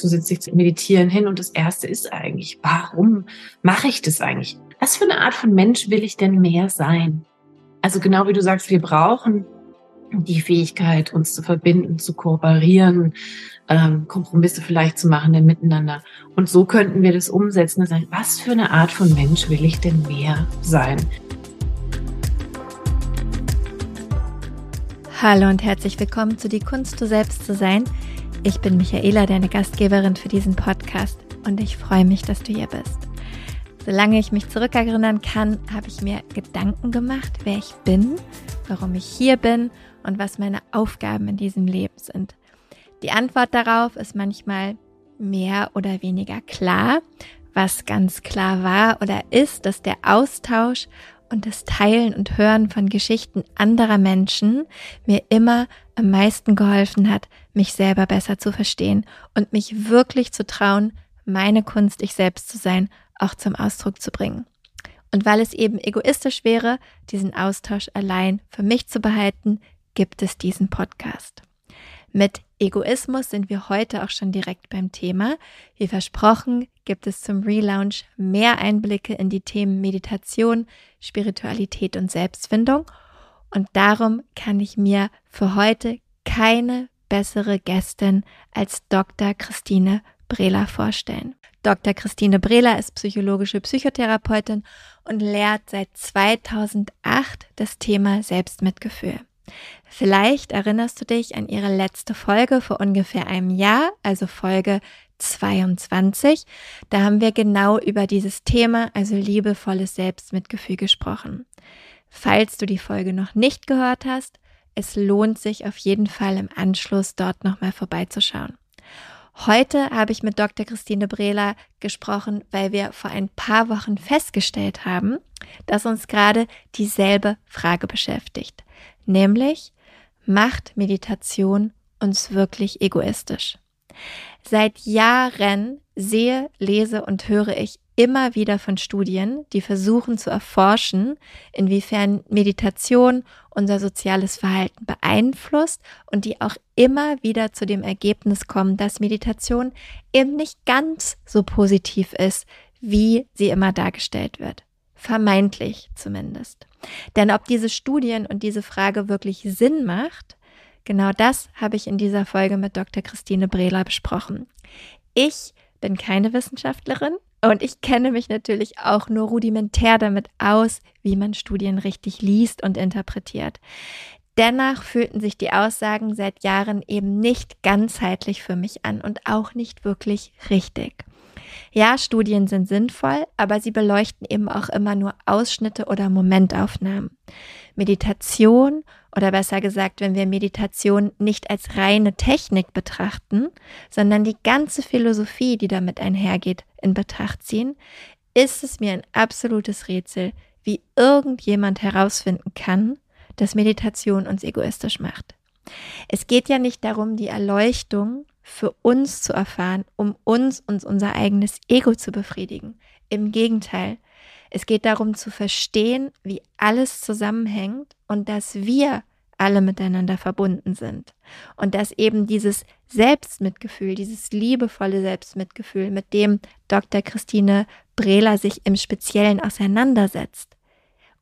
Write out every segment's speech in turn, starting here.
Du sitzt dich zu meditieren hin und das erste ist eigentlich, warum mache ich das eigentlich? Was für eine Art von Mensch will ich denn mehr sein? Also genau wie du sagst, wir brauchen die Fähigkeit, uns zu verbinden, zu kooperieren, ähm, Kompromisse vielleicht zu machen denn miteinander. Und so könnten wir das umsetzen und sagen, was für eine Art von Mensch will ich denn mehr sein? Hallo und herzlich willkommen zu Die Kunst, du selbst zu sein ich bin Michaela, deine Gastgeberin für diesen Podcast und ich freue mich, dass du hier bist. Solange ich mich zurückerinnern kann, habe ich mir Gedanken gemacht, wer ich bin, warum ich hier bin und was meine Aufgaben in diesem Leben sind. Die Antwort darauf ist manchmal mehr oder weniger klar. Was ganz klar war oder ist, dass der Austausch und das Teilen und Hören von Geschichten anderer Menschen mir immer am meisten geholfen hat, mich selber besser zu verstehen und mich wirklich zu trauen, meine Kunst, ich selbst zu sein, auch zum Ausdruck zu bringen. Und weil es eben egoistisch wäre, diesen Austausch allein für mich zu behalten, gibt es diesen Podcast. Mit Egoismus sind wir heute auch schon direkt beim Thema. Wie versprochen, gibt es zum Relaunch mehr Einblicke in die Themen Meditation, Spiritualität und Selbstfindung. Und darum kann ich mir für heute keine bessere Gästin als Dr. Christine Brehler vorstellen. Dr. Christine Brehler ist psychologische Psychotherapeutin und lehrt seit 2008 das Thema Selbstmitgefühl. Vielleicht erinnerst du dich an ihre letzte Folge vor ungefähr einem Jahr, also Folge 22. Da haben wir genau über dieses Thema, also liebevolles Selbstmitgefühl gesprochen. Falls du die Folge noch nicht gehört hast, es lohnt sich auf jeden Fall im Anschluss dort nochmal vorbeizuschauen. Heute habe ich mit Dr. Christine Brehler gesprochen, weil wir vor ein paar Wochen festgestellt haben, dass uns gerade dieselbe Frage beschäftigt, nämlich macht Meditation uns wirklich egoistisch? Seit Jahren sehe, lese und höre ich immer wieder von Studien, die versuchen zu erforschen, inwiefern Meditation unser soziales Verhalten beeinflusst und die auch immer wieder zu dem Ergebnis kommen, dass Meditation eben nicht ganz so positiv ist, wie sie immer dargestellt wird. Vermeintlich zumindest. Denn ob diese Studien und diese Frage wirklich Sinn macht, genau das habe ich in dieser Folge mit Dr. Christine Brehler besprochen. Ich bin keine Wissenschaftlerin, und ich kenne mich natürlich auch nur rudimentär damit aus, wie man Studien richtig liest und interpretiert. Dennoch fühlten sich die Aussagen seit Jahren eben nicht ganzheitlich für mich an und auch nicht wirklich richtig. Ja, Studien sind sinnvoll, aber sie beleuchten eben auch immer nur Ausschnitte oder Momentaufnahmen. Meditation oder besser gesagt, wenn wir Meditation nicht als reine Technik betrachten, sondern die ganze Philosophie, die damit einhergeht, in Betracht ziehen, ist es mir ein absolutes Rätsel, wie irgendjemand herausfinden kann, dass Meditation uns egoistisch macht. Es geht ja nicht darum, die Erleuchtung für uns zu erfahren, um uns und unser eigenes Ego zu befriedigen. Im Gegenteil, es geht darum zu verstehen, wie alles zusammenhängt und dass wir alle miteinander verbunden sind. Und dass eben dieses Selbstmitgefühl, dieses liebevolle Selbstmitgefühl, mit dem Dr. Christine Brehler sich im Speziellen auseinandersetzt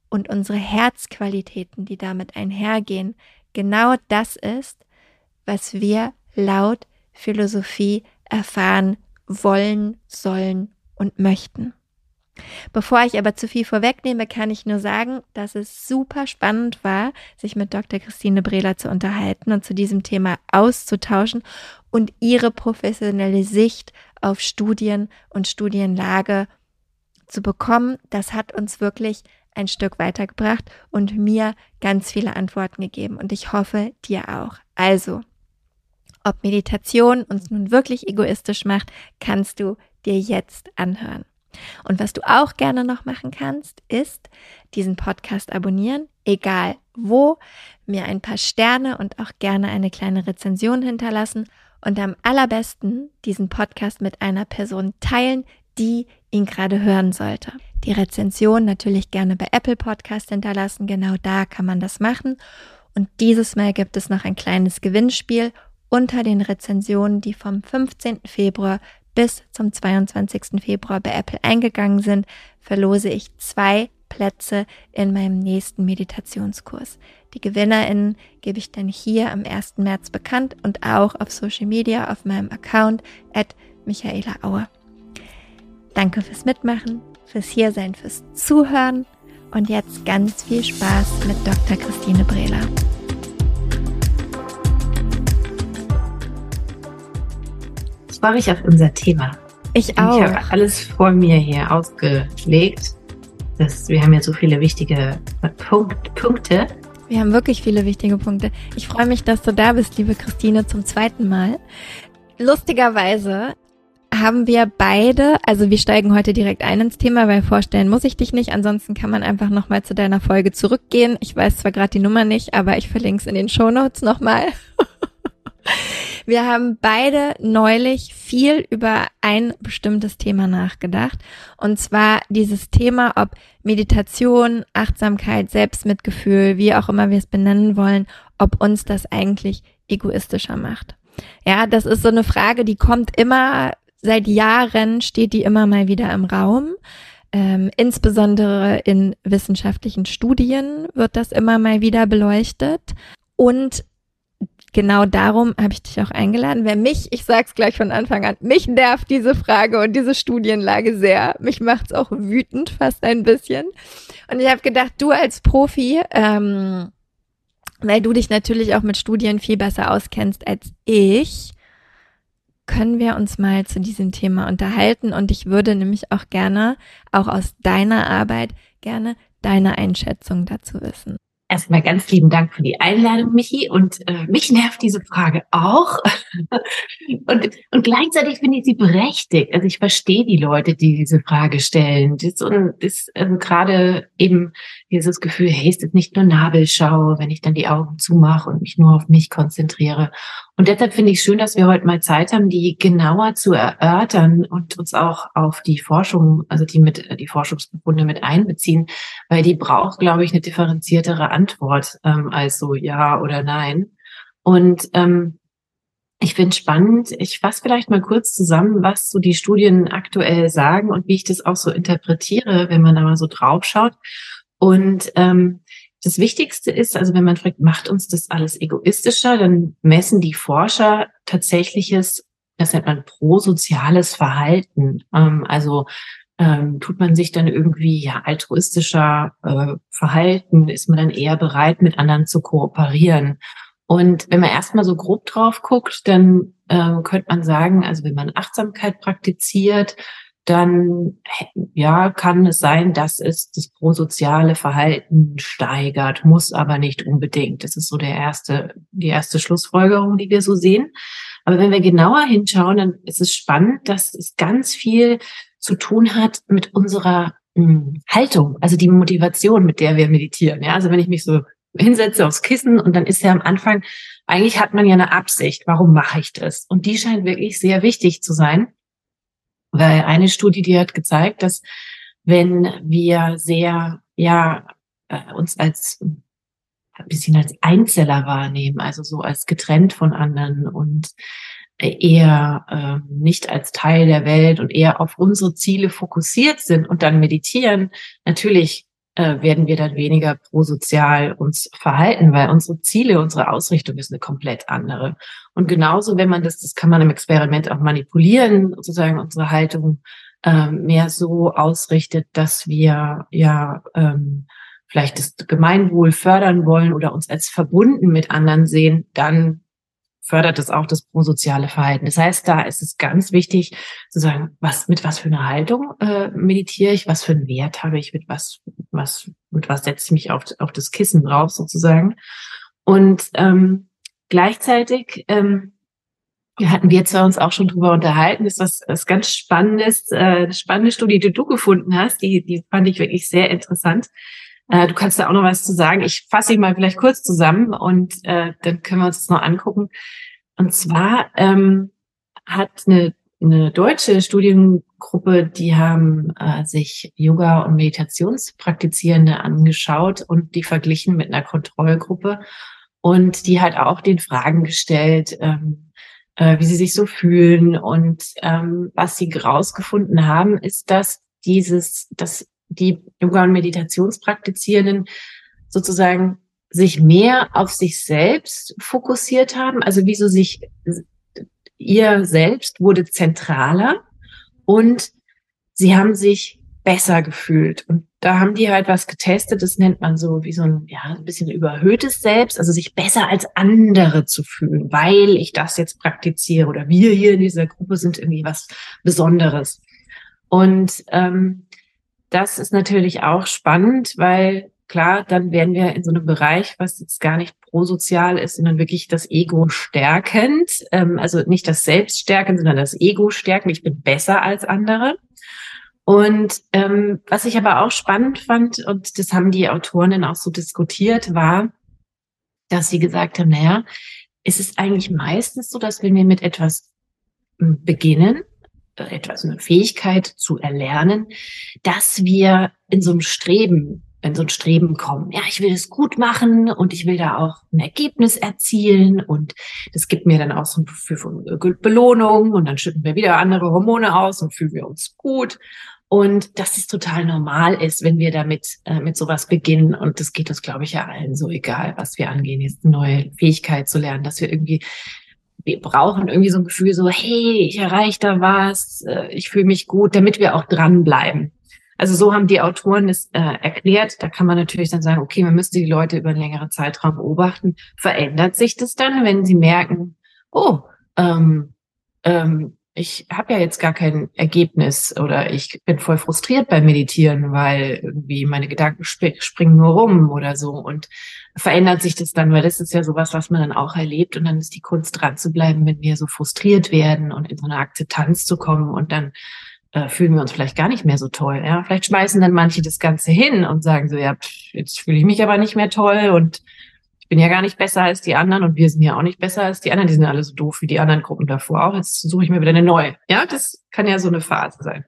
und unsere Herzqualitäten, die damit einhergehen, genau das ist, was wir laut Philosophie erfahren wollen, sollen und möchten. Bevor ich aber zu viel vorwegnehme, kann ich nur sagen, dass es super spannend war, sich mit Dr. Christine Brehler zu unterhalten und zu diesem Thema auszutauschen und ihre professionelle Sicht auf Studien und Studienlage zu bekommen. Das hat uns wirklich ein Stück weitergebracht und mir ganz viele Antworten gegeben und ich hoffe dir auch. Also, ob Meditation uns nun wirklich egoistisch macht, kannst du dir jetzt anhören. Und was du auch gerne noch machen kannst, ist diesen Podcast abonnieren, egal wo, mir ein paar Sterne und auch gerne eine kleine Rezension hinterlassen und am allerbesten diesen Podcast mit einer Person teilen, die ihn gerade hören sollte. Die Rezension natürlich gerne bei Apple Podcast hinterlassen, genau da kann man das machen. Und dieses Mal gibt es noch ein kleines Gewinnspiel unter den Rezensionen, die vom 15. Februar bis zum 22. Februar bei Apple eingegangen sind, verlose ich zwei Plätze in meinem nächsten Meditationskurs. Die GewinnerInnen gebe ich dann hier am 1. März bekannt und auch auf Social Media auf meinem Account at Michaela Auer. Danke fürs Mitmachen, fürs Hiersein, fürs Zuhören und jetzt ganz viel Spaß mit Dr. Christine Brehler. Freue mich auf unser Thema. Ich auch. Ich habe alles vor mir hier ausgelegt. Das, wir haben ja so viele wichtige Punkt, Punkte. Wir haben wirklich viele wichtige Punkte. Ich freue mich, dass du da bist, liebe Christine, zum zweiten Mal. Lustigerweise haben wir beide, also wir steigen heute direkt ein ins Thema, weil vorstellen muss ich dich nicht. Ansonsten kann man einfach nochmal zu deiner Folge zurückgehen. Ich weiß zwar gerade die Nummer nicht, aber ich verlinke es in den Show Notes nochmal. wir haben beide neulich viel über ein bestimmtes Thema nachgedacht. Und zwar dieses Thema, ob Meditation, Achtsamkeit, Selbstmitgefühl, wie auch immer wir es benennen wollen, ob uns das eigentlich egoistischer macht. Ja, das ist so eine Frage, die kommt immer seit Jahren steht die immer mal wieder im Raum. Ähm, insbesondere in wissenschaftlichen Studien wird das immer mal wieder beleuchtet. Und genau darum habe ich dich auch eingeladen. Wer mich, ich sag's gleich von Anfang an, mich nervt diese Frage und diese Studienlage sehr. Mich macht's auch wütend, fast ein bisschen. Und ich habe gedacht, du als Profi, ähm, weil du dich natürlich auch mit Studien viel besser auskennst als ich, können wir uns mal zu diesem Thema unterhalten und ich würde nämlich auch gerne, auch aus deiner Arbeit, gerne deine Einschätzung dazu wissen. Erstmal ganz lieben Dank für die Einladung, Michi. Und äh, mich nervt diese Frage auch. und, und gleichzeitig finde ich sie berechtigt. Also ich verstehe die Leute, die diese Frage stellen. Das, und das, also gerade eben dieses Gefühl, hey, ist das nicht nur Nabelschau, wenn ich dann die Augen zumache und mich nur auf mich konzentriere. Und deshalb finde ich schön, dass wir heute mal Zeit haben, die genauer zu erörtern und uns auch auf die Forschung, also die mit die Forschungsbefunde mit einbeziehen, weil die braucht, glaube ich, eine differenziertere Antwort ähm, als so ja oder nein. Und ähm, ich finde spannend. Ich fasse vielleicht mal kurz zusammen, was so die Studien aktuell sagen und wie ich das auch so interpretiere, wenn man da mal so drauf schaut. Und ähm, das Wichtigste ist, also wenn man fragt, macht uns das alles egoistischer, dann messen die Forscher tatsächliches, das nennt man prosoziales Verhalten. Ähm, also ähm, tut man sich dann irgendwie ja altruistischer äh, verhalten, ist man dann eher bereit, mit anderen zu kooperieren. Und wenn man erstmal so grob drauf guckt, dann äh, könnte man sagen, also wenn man Achtsamkeit praktiziert, dann ja, kann es sein, dass es das prosoziale Verhalten steigert, muss aber nicht unbedingt. Das ist so der erste, die erste Schlussfolgerung, die wir so sehen. Aber wenn wir genauer hinschauen, dann ist es spannend, dass es ganz viel zu tun hat mit unserer mh, hm, Haltung, also die Motivation, mit der wir meditieren. Ja, also wenn ich mich so hinsetze aufs Kissen und dann ist ja am Anfang, eigentlich hat man ja eine Absicht, warum mache ich das? Und die scheint wirklich sehr wichtig zu sein. Weil eine Studie, die hat gezeigt, dass wenn wir sehr, ja, äh, uns als ein bisschen als Einzeller wahrnehmen, also so als getrennt von anderen und eher äh, nicht als Teil der Welt und eher auf unsere Ziele fokussiert sind und dann meditieren, natürlich äh, werden wir dann weniger prosozial uns verhalten, weil unsere Ziele, unsere Ausrichtung ist eine komplett andere. Und genauso, wenn man das, das kann man im Experiment auch manipulieren, sozusagen unsere Haltung ähm, mehr so ausrichtet, dass wir ja ähm, vielleicht das Gemeinwohl fördern wollen oder uns als verbunden mit anderen sehen, dann fördert es auch das prosoziale Verhalten. Das heißt, da ist es ganz wichtig zu sagen, was mit was für einer Haltung äh, meditiere ich, was für einen Wert habe ich, mit was was mit was setze ich mich auf, auf das Kissen drauf sozusagen. Und ähm, gleichzeitig ähm, hatten wir zwar uns auch schon drüber unterhalten, ist was, was ganz Spannendes, äh, spannende Studie, die du gefunden hast, die, die fand ich wirklich sehr interessant. Äh, du kannst da auch noch was zu sagen. Ich fasse ihn mal vielleicht kurz zusammen und äh, dann können wir uns das noch angucken. Und zwar ähm, hat eine, eine deutsche Studiengruppe, die haben äh, sich Yoga- und Meditationspraktizierende angeschaut und die verglichen mit einer Kontrollgruppe. und die hat auch den Fragen gestellt, ähm, äh, wie sie sich so fühlen und ähm, was sie rausgefunden haben, ist, dass dieses, dass die Yoga- und Meditationspraktizierenden sozusagen sich mehr auf sich selbst fokussiert haben, also wie so sich ihr selbst wurde zentraler und sie haben sich besser gefühlt. Und da haben die halt was getestet, das nennt man so wie so ein, ja, ein bisschen überhöhtes Selbst, also sich besser als andere zu fühlen, weil ich das jetzt praktiziere oder wir hier in dieser Gruppe sind irgendwie was Besonderes. Und ähm, das ist natürlich auch spannend, weil klar, dann wären wir in so einem Bereich, was jetzt gar nicht prosozial ist, sondern wirklich das Ego stärkend. Ähm, also nicht das Selbst stärken, sondern das Ego stärken. Ich bin besser als andere. Und ähm, was ich aber auch spannend fand, und das haben die Autorinnen auch so diskutiert, war, dass sie gesagt haben, naja, es ist eigentlich meistens so, dass wenn wir mit etwas hm, beginnen, äh, etwas, eine Fähigkeit zu erlernen, dass wir in so einem Streben wenn so ein Streben kommt, ja, ich will es gut machen und ich will da auch ein Ergebnis erzielen und das gibt mir dann auch so eine Belohnung und dann schütten wir wieder andere Hormone aus und fühlen wir uns gut und dass es total normal ist, wenn wir damit äh, mit sowas beginnen und das geht uns, glaube ich, ja allen so egal, was wir angehen, jetzt eine neue Fähigkeit zu lernen, dass wir irgendwie wir brauchen irgendwie so ein Gefühl so, hey, ich erreiche da was, äh, ich fühle mich gut, damit wir auch dranbleiben. Also so haben die Autoren es äh, erklärt. Da kann man natürlich dann sagen, okay, man müsste die Leute über einen längeren Zeitraum beobachten. Verändert sich das dann, wenn sie merken, oh, ähm, ähm, ich habe ja jetzt gar kein Ergebnis oder ich bin voll frustriert beim Meditieren, weil irgendwie meine Gedanken sp springen nur rum oder so und verändert sich das dann, weil das ist ja sowas, was man dann auch erlebt und dann ist die Kunst dran zu bleiben, wenn wir so frustriert werden und in so eine Akzeptanz zu kommen und dann äh, fühlen wir uns vielleicht gar nicht mehr so toll. Ja, vielleicht schmeißen dann manche das Ganze hin und sagen so, ja, pff, jetzt fühle ich mich aber nicht mehr toll und ich bin ja gar nicht besser als die anderen und wir sind ja auch nicht besser als die anderen. Die sind alle so doof wie die anderen Gruppen davor auch. Jetzt suche ich mir wieder eine neue. Ja, das kann ja so eine Phase sein.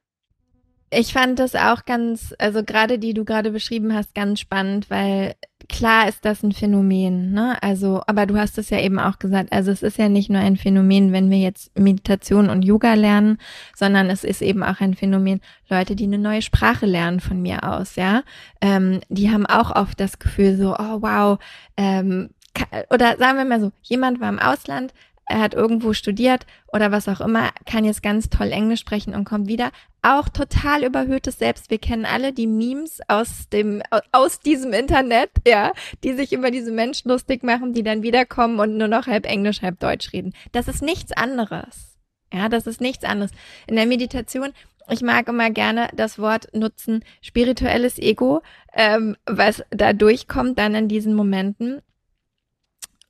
Ich fand das auch ganz, also gerade die du gerade beschrieben hast, ganz spannend, weil klar ist das ein Phänomen, ne? Also, aber du hast es ja eben auch gesagt, also es ist ja nicht nur ein Phänomen, wenn wir jetzt Meditation und Yoga lernen, sondern es ist eben auch ein Phänomen, Leute, die eine neue Sprache lernen von mir aus, ja, ähm, die haben auch oft das Gefühl so, oh wow, ähm, oder sagen wir mal so, jemand war im Ausland, er hat irgendwo studiert oder was auch immer, kann jetzt ganz toll Englisch sprechen und kommt wieder. Auch total überhöhtes Selbst. Wir kennen alle die Memes aus dem, aus diesem Internet, ja, die sich über diese Menschen lustig machen, die dann wiederkommen und nur noch halb Englisch, halb Deutsch reden. Das ist nichts anderes. Ja, das ist nichts anderes. In der Meditation ich mag immer gerne das Wort nutzen, spirituelles Ego, ähm, was da durchkommt dann in diesen Momenten,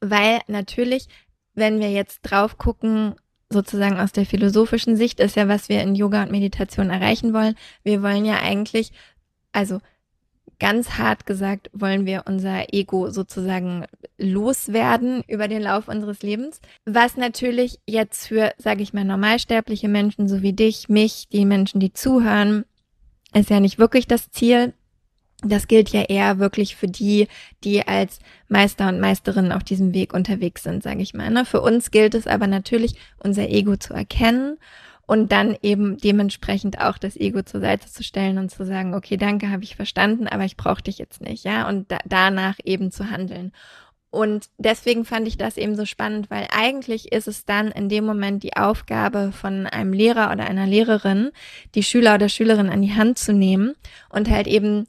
weil natürlich wenn wir jetzt drauf gucken, sozusagen aus der philosophischen Sicht, ist ja, was wir in Yoga und Meditation erreichen wollen. Wir wollen ja eigentlich, also ganz hart gesagt, wollen wir unser Ego sozusagen loswerden über den Lauf unseres Lebens. Was natürlich jetzt für, sage ich mal, normalsterbliche Menschen, so wie dich, mich, die Menschen, die zuhören, ist ja nicht wirklich das Ziel. Das gilt ja eher wirklich für die, die als Meister und Meisterinnen auf diesem Weg unterwegs sind, sage ich mal. Ne? Für uns gilt es aber natürlich, unser Ego zu erkennen und dann eben dementsprechend auch das Ego zur Seite zu stellen und zu sagen, okay, danke, habe ich verstanden, aber ich brauche dich jetzt nicht, ja, und da, danach eben zu handeln. Und deswegen fand ich das eben so spannend, weil eigentlich ist es dann in dem Moment die Aufgabe von einem Lehrer oder einer Lehrerin, die Schüler oder Schülerin an die Hand zu nehmen und halt eben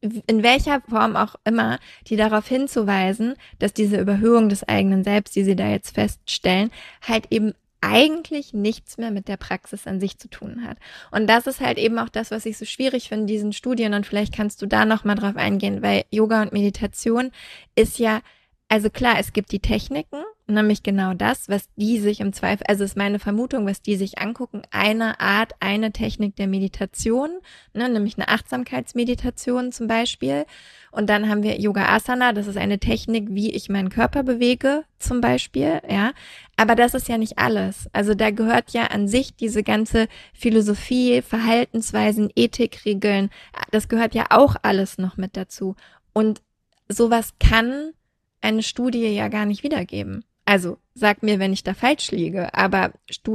in welcher Form auch immer, die darauf hinzuweisen, dass diese Überhöhung des eigenen Selbst, die sie da jetzt feststellen, halt eben eigentlich nichts mehr mit der Praxis an sich zu tun hat. Und das ist halt eben auch das, was ich so schwierig finde in diesen Studien und vielleicht kannst du da noch mal drauf eingehen, weil Yoga und Meditation ist ja also klar, es gibt die Techniken, nämlich genau das, was die sich im Zweifel, also ist meine Vermutung, was die sich angucken, eine Art, eine Technik der Meditation, ne, nämlich eine Achtsamkeitsmeditation zum Beispiel. Und dann haben wir Yoga Asana, das ist eine Technik, wie ich meinen Körper bewege, zum Beispiel, ja. Aber das ist ja nicht alles. Also da gehört ja an sich diese ganze Philosophie, Verhaltensweisen, Ethikregeln, das gehört ja auch alles noch mit dazu. Und sowas kann eine Studie ja gar nicht wiedergeben. Also sag mir, wenn ich da falsch liege, aber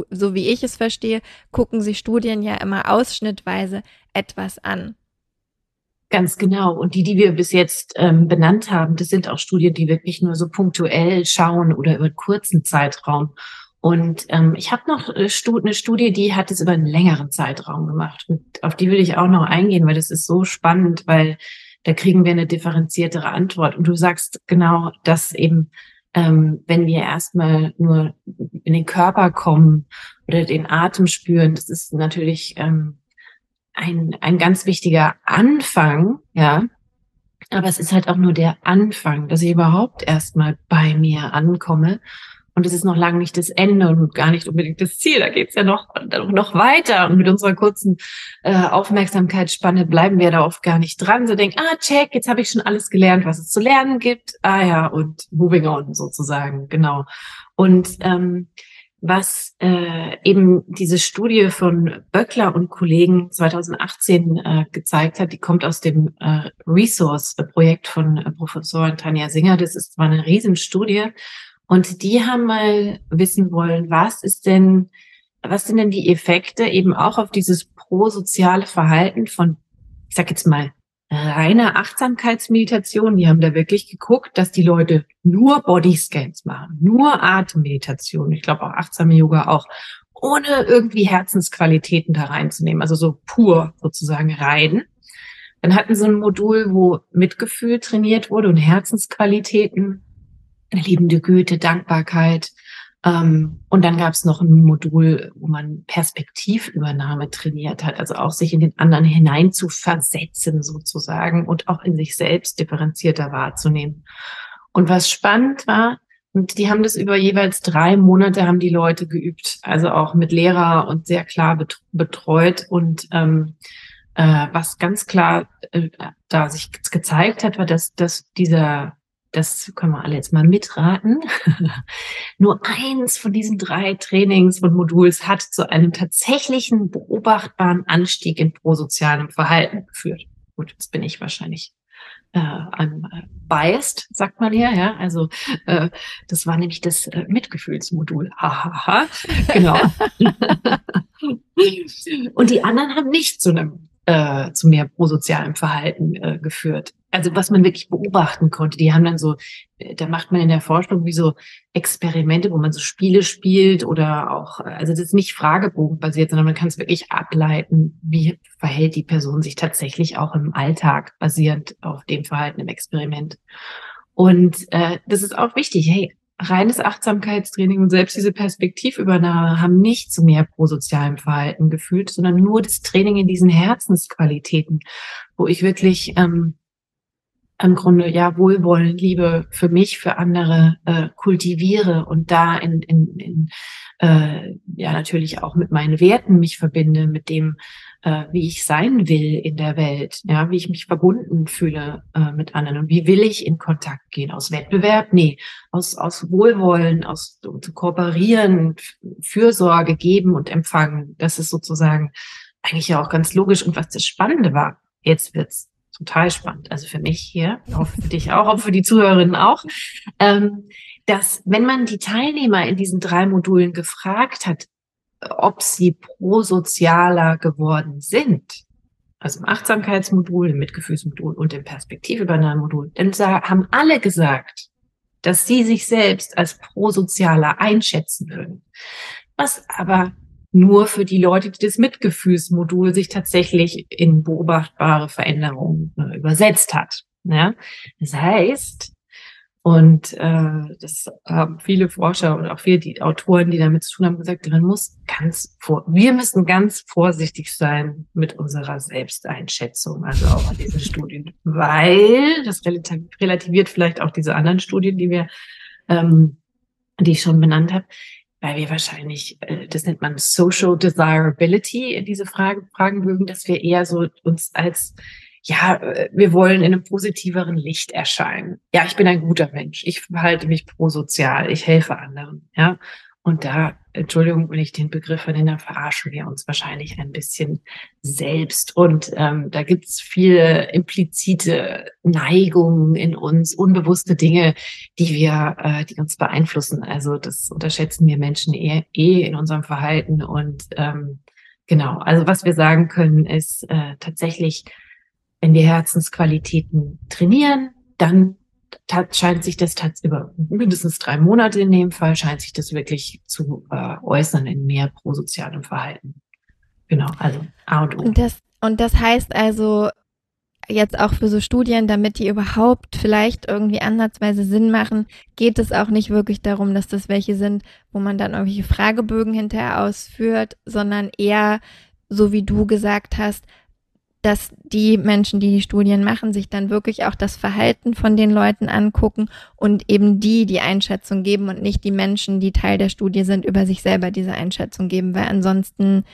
so wie ich es verstehe, gucken sich Studien ja immer ausschnittweise etwas an. Ganz genau. Und die, die wir bis jetzt ähm, benannt haben, das sind auch Studien, die wirklich nur so punktuell schauen oder über einen kurzen Zeitraum. Und ähm, ich habe noch äh, eine Studie, die hat es über einen längeren Zeitraum gemacht. Und auf die will ich auch noch eingehen, weil das ist so spannend, weil da kriegen wir eine differenziertere Antwort. Und du sagst genau, dass eben, ähm, wenn wir erstmal nur in den Körper kommen oder den Atem spüren, das ist natürlich ähm, ein, ein ganz wichtiger Anfang, ja. Aber es ist halt auch nur der Anfang, dass ich überhaupt erstmal bei mir ankomme und es ist noch lange nicht das Ende und gar nicht unbedingt das Ziel. Da geht's ja noch, noch weiter. Und mit unserer kurzen äh, Aufmerksamkeitsspanne bleiben wir da oft gar nicht dran. So denken, ah, check, jetzt habe ich schon alles gelernt, was es zu lernen gibt. Ah ja, und moving on sozusagen, genau. Und ähm, was äh, eben diese Studie von Böckler und Kollegen 2018 äh, gezeigt hat, die kommt aus dem äh, Resource-Projekt von äh, Professorin Tanja Singer. Das ist zwar eine Riesenstudie und die haben mal wissen wollen, was ist denn, was sind denn die Effekte eben auch auf dieses prosoziale Verhalten von, ich sag jetzt mal, reiner Achtsamkeitsmeditation. Die haben da wirklich geguckt, dass die Leute nur Bodyscans machen, nur Atemmeditation. Ich glaube auch achtsame Yoga auch, ohne irgendwie Herzensqualitäten da reinzunehmen, also so pur sozusagen rein. Dann hatten sie ein Modul, wo Mitgefühl trainiert wurde und Herzensqualitäten liebende Güte, Dankbarkeit. Ähm, und dann gab es noch ein Modul, wo man Perspektivübernahme trainiert hat, also auch sich in den anderen hinein zu versetzen sozusagen und auch in sich selbst differenzierter wahrzunehmen. Und was spannend war, und die haben das über jeweils drei Monate haben die Leute geübt, also auch mit Lehrer und sehr klar betreut. Und ähm, äh, was ganz klar äh, da sich gezeigt hat, war, dass, dass dieser das können wir alle jetzt mal mitraten. Nur eins von diesen drei Trainings und Moduls hat zu einem tatsächlichen beobachtbaren Anstieg in prosozialem Verhalten geführt. Gut, jetzt bin ich wahrscheinlich äh, I'm äh, biased, sagt man hier, ja. Also äh, das war nämlich das äh, Mitgefühlsmodul. Hahaha. genau. und die anderen haben nicht zu einem äh, zu mehr prosozialem Verhalten äh, geführt. Also was man wirklich beobachten konnte. Die haben dann so, äh, da macht man in der Forschung wie so Experimente, wo man so Spiele spielt oder auch, also das ist nicht fragebogenbasiert, sondern man kann es wirklich ableiten, wie verhält die Person sich tatsächlich auch im Alltag, basierend auf dem Verhalten im Experiment. Und äh, das ist auch wichtig. Hey, reines Achtsamkeitstraining und selbst diese Perspektivübernahme haben nicht zu mehr prosozialem Verhalten geführt, sondern nur das Training in diesen Herzensqualitäten, wo ich wirklich ähm, im Grunde ja Wohlwollen, Liebe für mich, für andere äh, kultiviere und da in, in, in äh, ja natürlich auch mit meinen Werten mich verbinde, mit dem äh, wie ich sein will in der Welt, ja, wie ich mich verbunden fühle äh, mit anderen und wie will ich in Kontakt gehen? Aus Wettbewerb? Nee, aus, aus Wohlwollen, aus zu kooperieren, Fürsorge geben und empfangen. Das ist sozusagen eigentlich ja auch ganz logisch. Und was das Spannende war, jetzt wird's total spannend. Also für mich hier, hoffe für dich auch, auch für die Zuhörerinnen auch, ähm, dass wenn man die Teilnehmer in diesen drei Modulen gefragt hat, ob sie prosozialer geworden sind, also im Achtsamkeitsmodul, im Mitgefühlsmodul und im Perspektivübernahmemodul, dann haben alle gesagt, dass sie sich selbst als prosozialer einschätzen würden. Was aber nur für die Leute, die das Mitgefühlsmodul sich tatsächlich in beobachtbare Veränderungen äh, übersetzt hat. Ja? Das heißt, und äh, das haben viele Forscher und auch viele die Autoren, die damit zu tun haben, gesagt, man muss ganz vor, wir müssen ganz vorsichtig sein mit unserer Selbsteinschätzung, also auch an diesen Studien, weil das relativiert vielleicht auch diese anderen Studien, die wir, ähm, die ich schon benannt habe, weil wir wahrscheinlich, äh, das nennt man Social Desirability, in diese Frage, Fragen mögen, dass wir eher so uns als ja, äh, wir wollen in einem positiveren Licht erscheinen. Ja, ich bin ein guter Mensch. Ich verhalte mich prosozial. Ich helfe anderen. Ja. Und da, Entschuldigung, wenn ich den Begriff verwende, verarschen wir uns wahrscheinlich ein bisschen selbst. Und ähm, da gibt's viele implizite Neigungen in uns, unbewusste Dinge, die wir, äh, die uns beeinflussen. Also das unterschätzen wir Menschen eh, eh in unserem Verhalten. Und ähm, genau, also was wir sagen können, ist äh, tatsächlich, wenn wir Herzensqualitäten trainieren, dann scheint sich das über mindestens drei Monate in dem Fall, scheint sich das wirklich zu äh, äußern in mehr prosozialem Verhalten. Genau, also A und O. Und das, und das heißt also, jetzt auch für so Studien, damit die überhaupt vielleicht irgendwie ansatzweise Sinn machen, geht es auch nicht wirklich darum, dass das welche sind, wo man dann irgendwelche Fragebögen hinterher ausführt, sondern eher, so wie du gesagt hast, dass die Menschen, die die Studien machen, sich dann wirklich auch das Verhalten von den Leuten angucken und eben die die Einschätzung geben und nicht die Menschen, die Teil der Studie sind, über sich selber diese Einschätzung geben, weil ansonsten,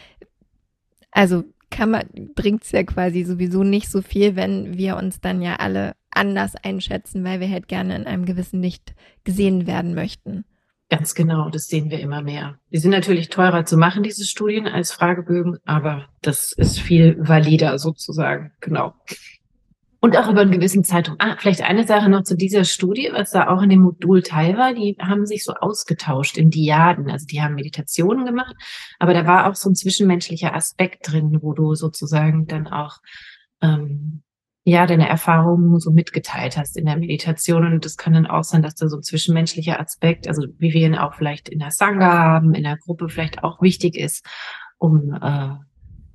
also kann man, bringt es ja quasi sowieso nicht so viel, wenn wir uns dann ja alle anders einschätzen, weil wir halt gerne in einem gewissen Licht gesehen werden möchten. Ganz genau, das sehen wir immer mehr. Die sind natürlich teurer zu machen, diese Studien, als Fragebögen, aber das ist viel valider sozusagen, genau. Und auch über einen gewissen Zeitraum. Ah, vielleicht eine Sache noch zu dieser Studie, was da auch in dem Modul teil war. Die haben sich so ausgetauscht in Diaden. Also die haben Meditationen gemacht, aber da war auch so ein zwischenmenschlicher Aspekt drin, wo du sozusagen dann auch ähm, ja, deine Erfahrungen so mitgeteilt hast in der Meditation. Und das kann dann auch sein, dass da so ein zwischenmenschlicher Aspekt, also wie wir ihn auch vielleicht in der Sangha haben, in der Gruppe vielleicht auch wichtig ist, um äh,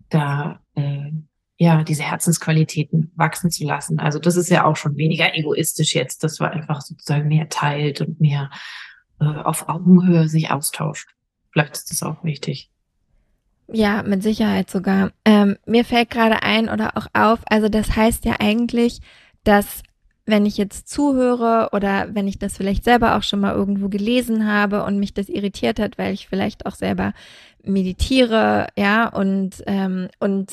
da äh, ja diese Herzensqualitäten wachsen zu lassen. Also das ist ja auch schon weniger egoistisch jetzt, dass man einfach sozusagen mehr teilt und mehr äh, auf Augenhöhe sich austauscht. Vielleicht ist das auch wichtig. Ja, mit Sicherheit sogar. Ähm, mir fällt gerade ein oder auch auf, also das heißt ja eigentlich, dass wenn ich jetzt zuhöre oder wenn ich das vielleicht selber auch schon mal irgendwo gelesen habe und mich das irritiert hat, weil ich vielleicht auch selber meditiere, ja, und, ähm, und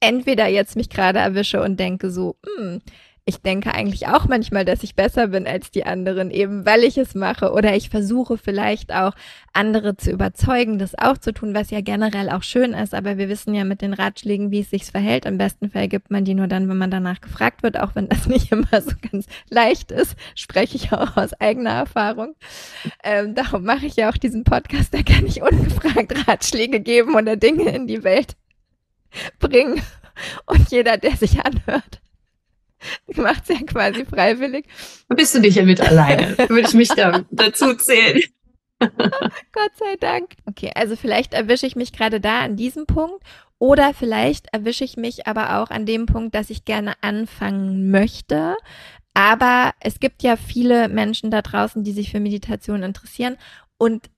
entweder jetzt mich gerade erwische und denke so, hm, ich denke eigentlich auch manchmal, dass ich besser bin als die anderen, eben weil ich es mache. Oder ich versuche vielleicht auch andere zu überzeugen, das auch zu tun, was ja generell auch schön ist. Aber wir wissen ja mit den Ratschlägen, wie es sich verhält. Im besten Fall gibt man die nur dann, wenn man danach gefragt wird, auch wenn das nicht immer so ganz leicht ist, spreche ich auch aus eigener Erfahrung. Ähm, darum mache ich ja auch diesen Podcast, da kann ich ungefragt Ratschläge geben oder Dinge in die Welt bringen. Und jeder, der sich anhört, Die macht es ja quasi freiwillig. Bist du nicht ja mit alleine? Würde ich mich da dazu zählen. Gott sei Dank. Okay, also vielleicht erwische ich mich gerade da an diesem Punkt oder vielleicht erwische ich mich aber auch an dem Punkt, dass ich gerne anfangen möchte. Aber es gibt ja viele Menschen da draußen, die sich für Meditation interessieren und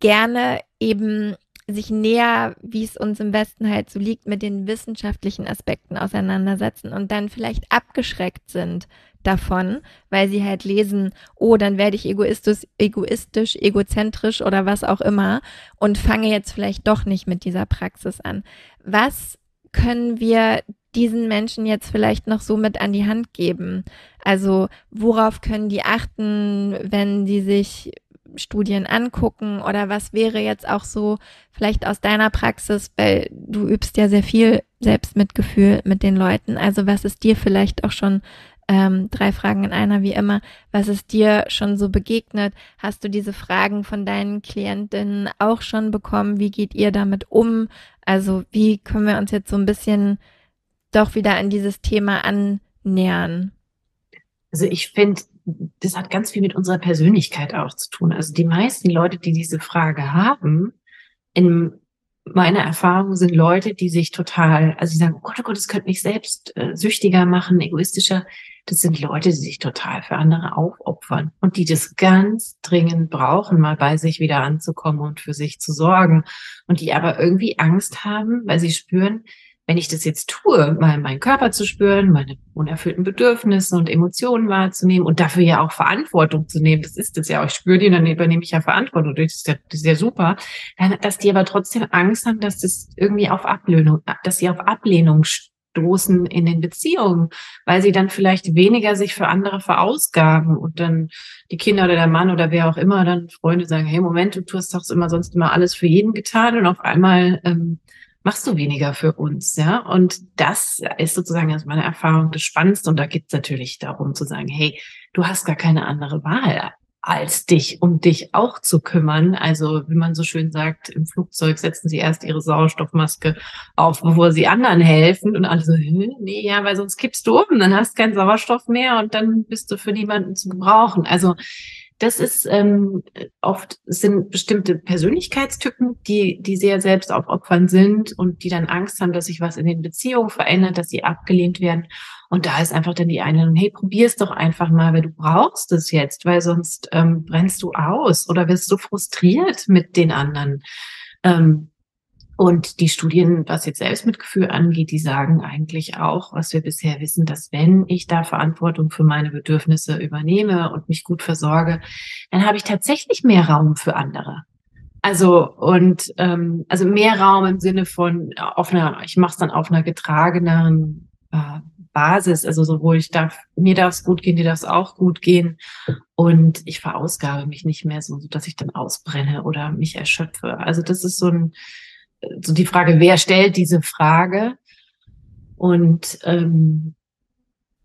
gerne eben sich näher, wie es uns im Westen halt so liegt, mit den wissenschaftlichen Aspekten auseinandersetzen und dann vielleicht abgeschreckt sind davon, weil sie halt lesen, oh, dann werde ich egoistisch, egoistisch, egozentrisch oder was auch immer und fange jetzt vielleicht doch nicht mit dieser Praxis an. Was können wir diesen Menschen jetzt vielleicht noch so mit an die Hand geben? Also worauf können die achten, wenn die sich Studien angucken oder was wäre jetzt auch so vielleicht aus deiner Praxis, weil du übst ja sehr viel Selbstmitgefühl mit den Leuten. Also was ist dir vielleicht auch schon ähm, drei Fragen in einer wie immer, was ist dir schon so begegnet? Hast du diese Fragen von deinen Klientinnen auch schon bekommen? Wie geht ihr damit um? Also wie können wir uns jetzt so ein bisschen doch wieder an dieses Thema annähern? Also ich finde, das hat ganz viel mit unserer Persönlichkeit auch zu tun. Also die meisten Leute, die diese Frage haben, in meiner Erfahrung sind Leute, die sich total, also die sagen, oh Gott, oh Gott, das könnte mich selbst äh, süchtiger machen, egoistischer. Das sind Leute, die sich total für andere aufopfern und die das ganz dringend brauchen, mal bei sich wieder anzukommen und für sich zu sorgen. Und die aber irgendwie Angst haben, weil sie spüren, wenn ich das jetzt tue, mal meinen Körper zu spüren, meine unerfüllten Bedürfnisse und Emotionen wahrzunehmen und dafür ja auch Verantwortung zu nehmen, das ist es ja auch, ich spüre die, dann übernehme ich ja Verantwortung, das ist ja, das ist ja super, dass die aber trotzdem Angst haben, dass das irgendwie auf Ablehnung, dass sie auf Ablehnung stoßen in den Beziehungen, weil sie dann vielleicht weniger sich für andere verausgaben und dann die Kinder oder der Mann oder wer auch immer dann Freunde sagen, hey Moment, du tust doch immer sonst immer alles für jeden getan und auf einmal ähm, machst du weniger für uns, ja. Und das ist sozusagen aus meiner Erfahrung das Spannendste. Und da geht es natürlich darum zu sagen, hey, du hast gar keine andere Wahl als dich, um dich auch zu kümmern. Also, wie man so schön sagt, im Flugzeug setzen sie erst ihre Sauerstoffmaske auf, bevor sie anderen helfen. Und alle so, nee, ja, weil sonst kippst du um, dann hast du keinen Sauerstoff mehr und dann bist du für niemanden zu gebrauchen. Also, das ist ähm, oft sind bestimmte Persönlichkeitstypen, die die sehr selbst aufopfern sind und die dann Angst haben, dass sich was in den Beziehungen verändert, dass sie abgelehnt werden. Und da ist einfach dann die Einladung, hey, probier's doch einfach mal, weil du brauchst es jetzt, weil sonst ähm, brennst du aus oder wirst du frustriert mit den anderen. Ähm, und die Studien, was jetzt Selbstmitgefühl angeht, die sagen eigentlich auch, was wir bisher wissen, dass wenn ich da Verantwortung für meine Bedürfnisse übernehme und mich gut versorge, dann habe ich tatsächlich mehr Raum für andere. Also und ähm, also mehr Raum im Sinne von auf einer, ich mache es dann auf einer getrageneren äh, Basis. Also sowohl ich darf, mir darf es gut gehen, dir darf es auch gut gehen. Und ich verausgabe mich nicht mehr so, dass ich dann ausbrenne oder mich erschöpfe. Also das ist so ein so die Frage, wer stellt diese Frage? Und ähm,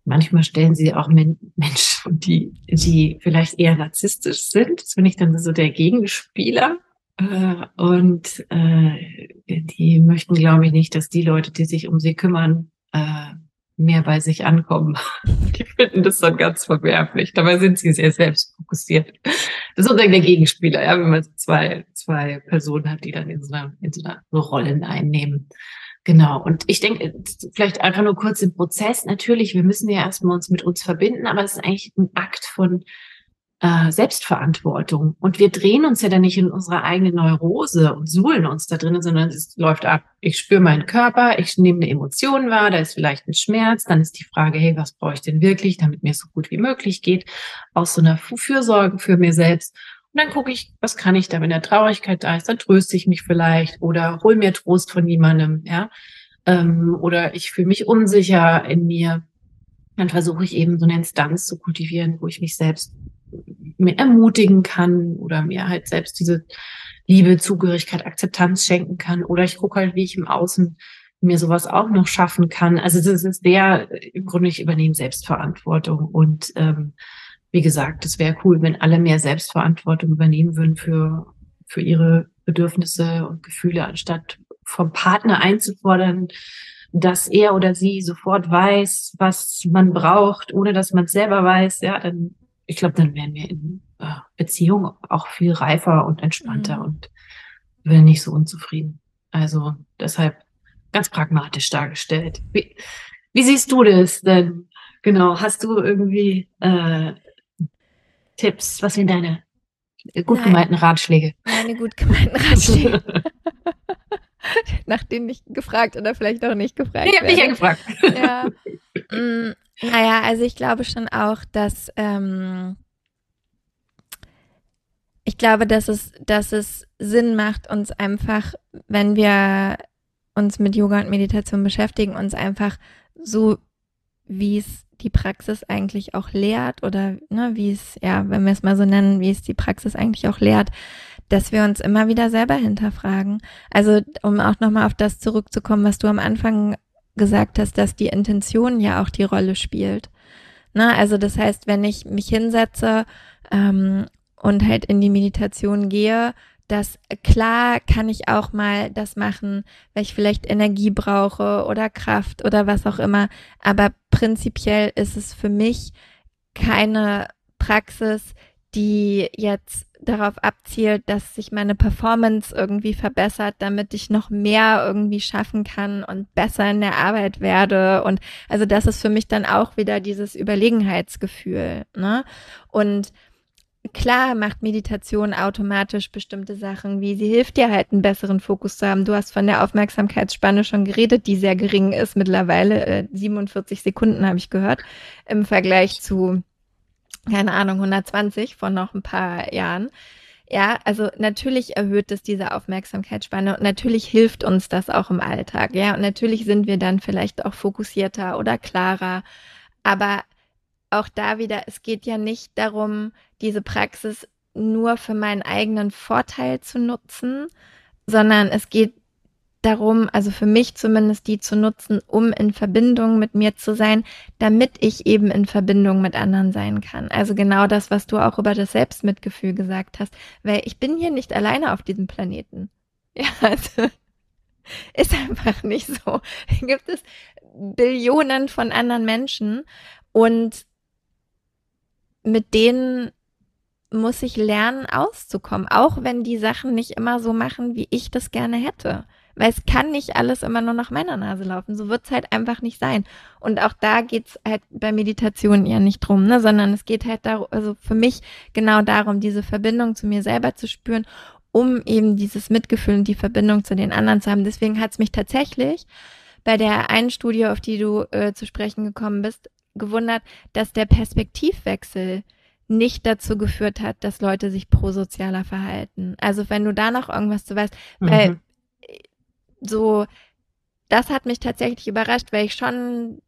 manchmal stellen sie auch Men Menschen, die, die vielleicht eher narzisstisch sind. Das bin ich dann so der Gegenspieler. Äh, und äh, die möchten, glaube ich, nicht, dass die Leute, die sich um sie kümmern, äh, mehr bei sich ankommen. Die finden das dann ganz verwerflich. Dabei sind sie sehr selbstfokussiert. Das ist sozusagen der Gegenspieler, ja, wenn man zwei, zwei Personen hat, die dann in so einer, in so einer Rollen einnehmen. Genau. Und ich denke, vielleicht einfach nur kurz im Prozess. Natürlich, wir müssen ja erstmal uns mit uns verbinden, aber es ist eigentlich ein Akt von äh, Selbstverantwortung. Und wir drehen uns ja dann nicht in unserer eigenen Neurose und suhlen uns da drinnen, sondern es läuft ab. Ich spüre meinen Körper, ich nehme eine Emotion wahr, da ist vielleicht ein Schmerz, dann ist die Frage, hey, was brauche ich denn wirklich, damit mir es so gut wie möglich geht, aus so einer Fürsorge für mir selbst. Und dann gucke ich, was kann ich da, wenn der Traurigkeit da ist, dann tröste ich mich vielleicht oder hol mir Trost von jemandem, ja. Ähm, oder ich fühle mich unsicher in mir. Dann versuche ich eben so eine Instanz zu kultivieren, wo ich mich selbst mir ermutigen kann oder mir halt selbst diese Liebe, Zugehörigkeit, Akzeptanz schenken kann. Oder ich gucke halt, wie ich im Außen mir sowas auch noch schaffen kann. Also das ist der, im Grunde, ich übernehme Selbstverantwortung. Und ähm, wie gesagt, es wäre cool, wenn alle mehr Selbstverantwortung übernehmen würden für, für ihre Bedürfnisse und Gefühle, anstatt vom Partner einzufordern, dass er oder sie sofort weiß, was man braucht, ohne dass man es selber weiß, ja, dann ich glaube, dann wären wir in äh, Beziehung auch viel reifer und entspannter mhm. und wären nicht so unzufrieden. Also deshalb ganz pragmatisch dargestellt. Wie, wie siehst du das denn? Genau, hast du irgendwie äh, Tipps? Was sind deine gut Nein. gemeinten Ratschläge? Meine gut gemeinten Ratschläge. Nach denen ich gefragt oder vielleicht auch nicht gefragt. Ich habe dich ja gefragt. Ja. Naja, also ich glaube schon auch, dass ähm, ich glaube, dass es, dass es Sinn macht, uns einfach, wenn wir uns mit Yoga und Meditation beschäftigen, uns einfach so, wie es die Praxis eigentlich auch lehrt oder ne, wie es, ja, wenn wir es mal so nennen, wie es die Praxis eigentlich auch lehrt, dass wir uns immer wieder selber hinterfragen. Also um auch nochmal auf das zurückzukommen, was du am Anfang gesagt hast, dass die Intention ja auch die Rolle spielt. Na, also das heißt, wenn ich mich hinsetze ähm, und halt in die Meditation gehe, dass klar kann ich auch mal das machen, weil ich vielleicht Energie brauche oder Kraft oder was auch immer. Aber prinzipiell ist es für mich keine Praxis, die jetzt darauf abzielt, dass sich meine Performance irgendwie verbessert, damit ich noch mehr irgendwie schaffen kann und besser in der Arbeit werde. Und also das ist für mich dann auch wieder dieses Überlegenheitsgefühl. Ne? Und klar macht Meditation automatisch bestimmte Sachen, wie sie hilft dir halt einen besseren Fokus zu haben. Du hast von der Aufmerksamkeitsspanne schon geredet, die sehr gering ist mittlerweile. Äh, 47 Sekunden habe ich gehört im Vergleich zu keine Ahnung, 120 von noch ein paar Jahren. Ja, also natürlich erhöht es diese Aufmerksamkeitsspanne und natürlich hilft uns das auch im Alltag. Ja, und natürlich sind wir dann vielleicht auch fokussierter oder klarer. Aber auch da wieder, es geht ja nicht darum, diese Praxis nur für meinen eigenen Vorteil zu nutzen, sondern es geht darum, also für mich zumindest die zu nutzen, um in Verbindung mit mir zu sein, damit ich eben in Verbindung mit anderen sein kann. Also genau das, was du auch über das Selbstmitgefühl gesagt hast, weil ich bin hier nicht alleine auf diesem Planeten. Ja, also ist einfach nicht so. Gibt es Billionen von anderen Menschen und mit denen muss ich lernen auszukommen, auch wenn die Sachen nicht immer so machen, wie ich das gerne hätte. Weil es kann nicht alles immer nur nach meiner Nase laufen. So wird es halt einfach nicht sein. Und auch da geht's halt bei Meditation ja nicht drum, ne? sondern es geht halt darum, also für mich genau darum, diese Verbindung zu mir selber zu spüren, um eben dieses Mitgefühl und die Verbindung zu den anderen zu haben. Deswegen hat's mich tatsächlich bei der einen Studie, auf die du äh, zu sprechen gekommen bist, gewundert, dass der Perspektivwechsel nicht dazu geführt hat, dass Leute sich prosozialer verhalten. Also wenn du da noch irgendwas zu weißt, mhm. weil so, das hat mich tatsächlich überrascht, weil ich schon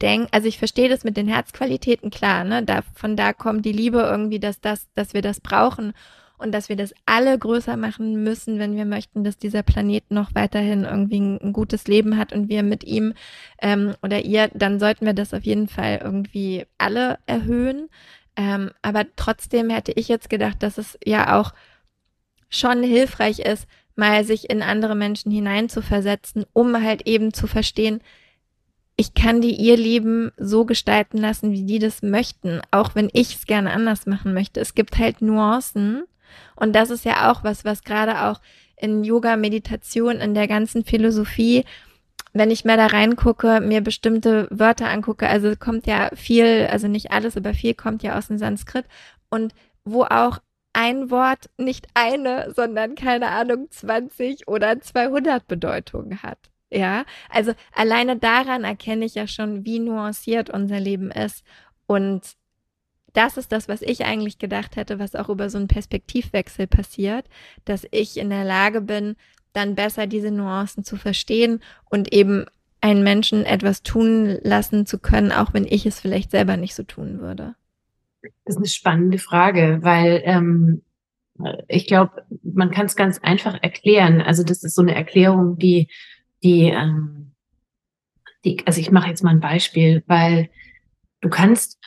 denke, also ich verstehe das mit den Herzqualitäten klar, ne? Da, von da kommt die Liebe irgendwie, dass das, dass wir das brauchen und dass wir das alle größer machen müssen, wenn wir möchten, dass dieser Planet noch weiterhin irgendwie ein, ein gutes Leben hat und wir mit ihm ähm, oder ihr, dann sollten wir das auf jeden Fall irgendwie alle erhöhen. Ähm, aber trotzdem hätte ich jetzt gedacht, dass es ja auch schon hilfreich ist, mal sich in andere Menschen hineinzuversetzen, um halt eben zu verstehen, ich kann die ihr Leben so gestalten lassen, wie die das möchten, auch wenn ich es gerne anders machen möchte. Es gibt halt Nuancen und das ist ja auch was, was gerade auch in Yoga, Meditation, in der ganzen Philosophie, wenn ich mehr da reingucke, mir bestimmte Wörter angucke, also kommt ja viel, also nicht alles, aber viel kommt ja aus dem Sanskrit und wo auch ein Wort nicht eine, sondern keine Ahnung, 20 oder 200 Bedeutungen hat. Ja, also alleine daran erkenne ich ja schon, wie nuanciert unser Leben ist. Und das ist das, was ich eigentlich gedacht hätte, was auch über so einen Perspektivwechsel passiert, dass ich in der Lage bin, dann besser diese Nuancen zu verstehen und eben einen Menschen etwas tun lassen zu können, auch wenn ich es vielleicht selber nicht so tun würde. Das ist eine spannende Frage, weil ähm, ich glaube, man kann es ganz einfach erklären. Also das ist so eine Erklärung, die, die, ähm, die also ich mache jetzt mal ein Beispiel, weil du kannst,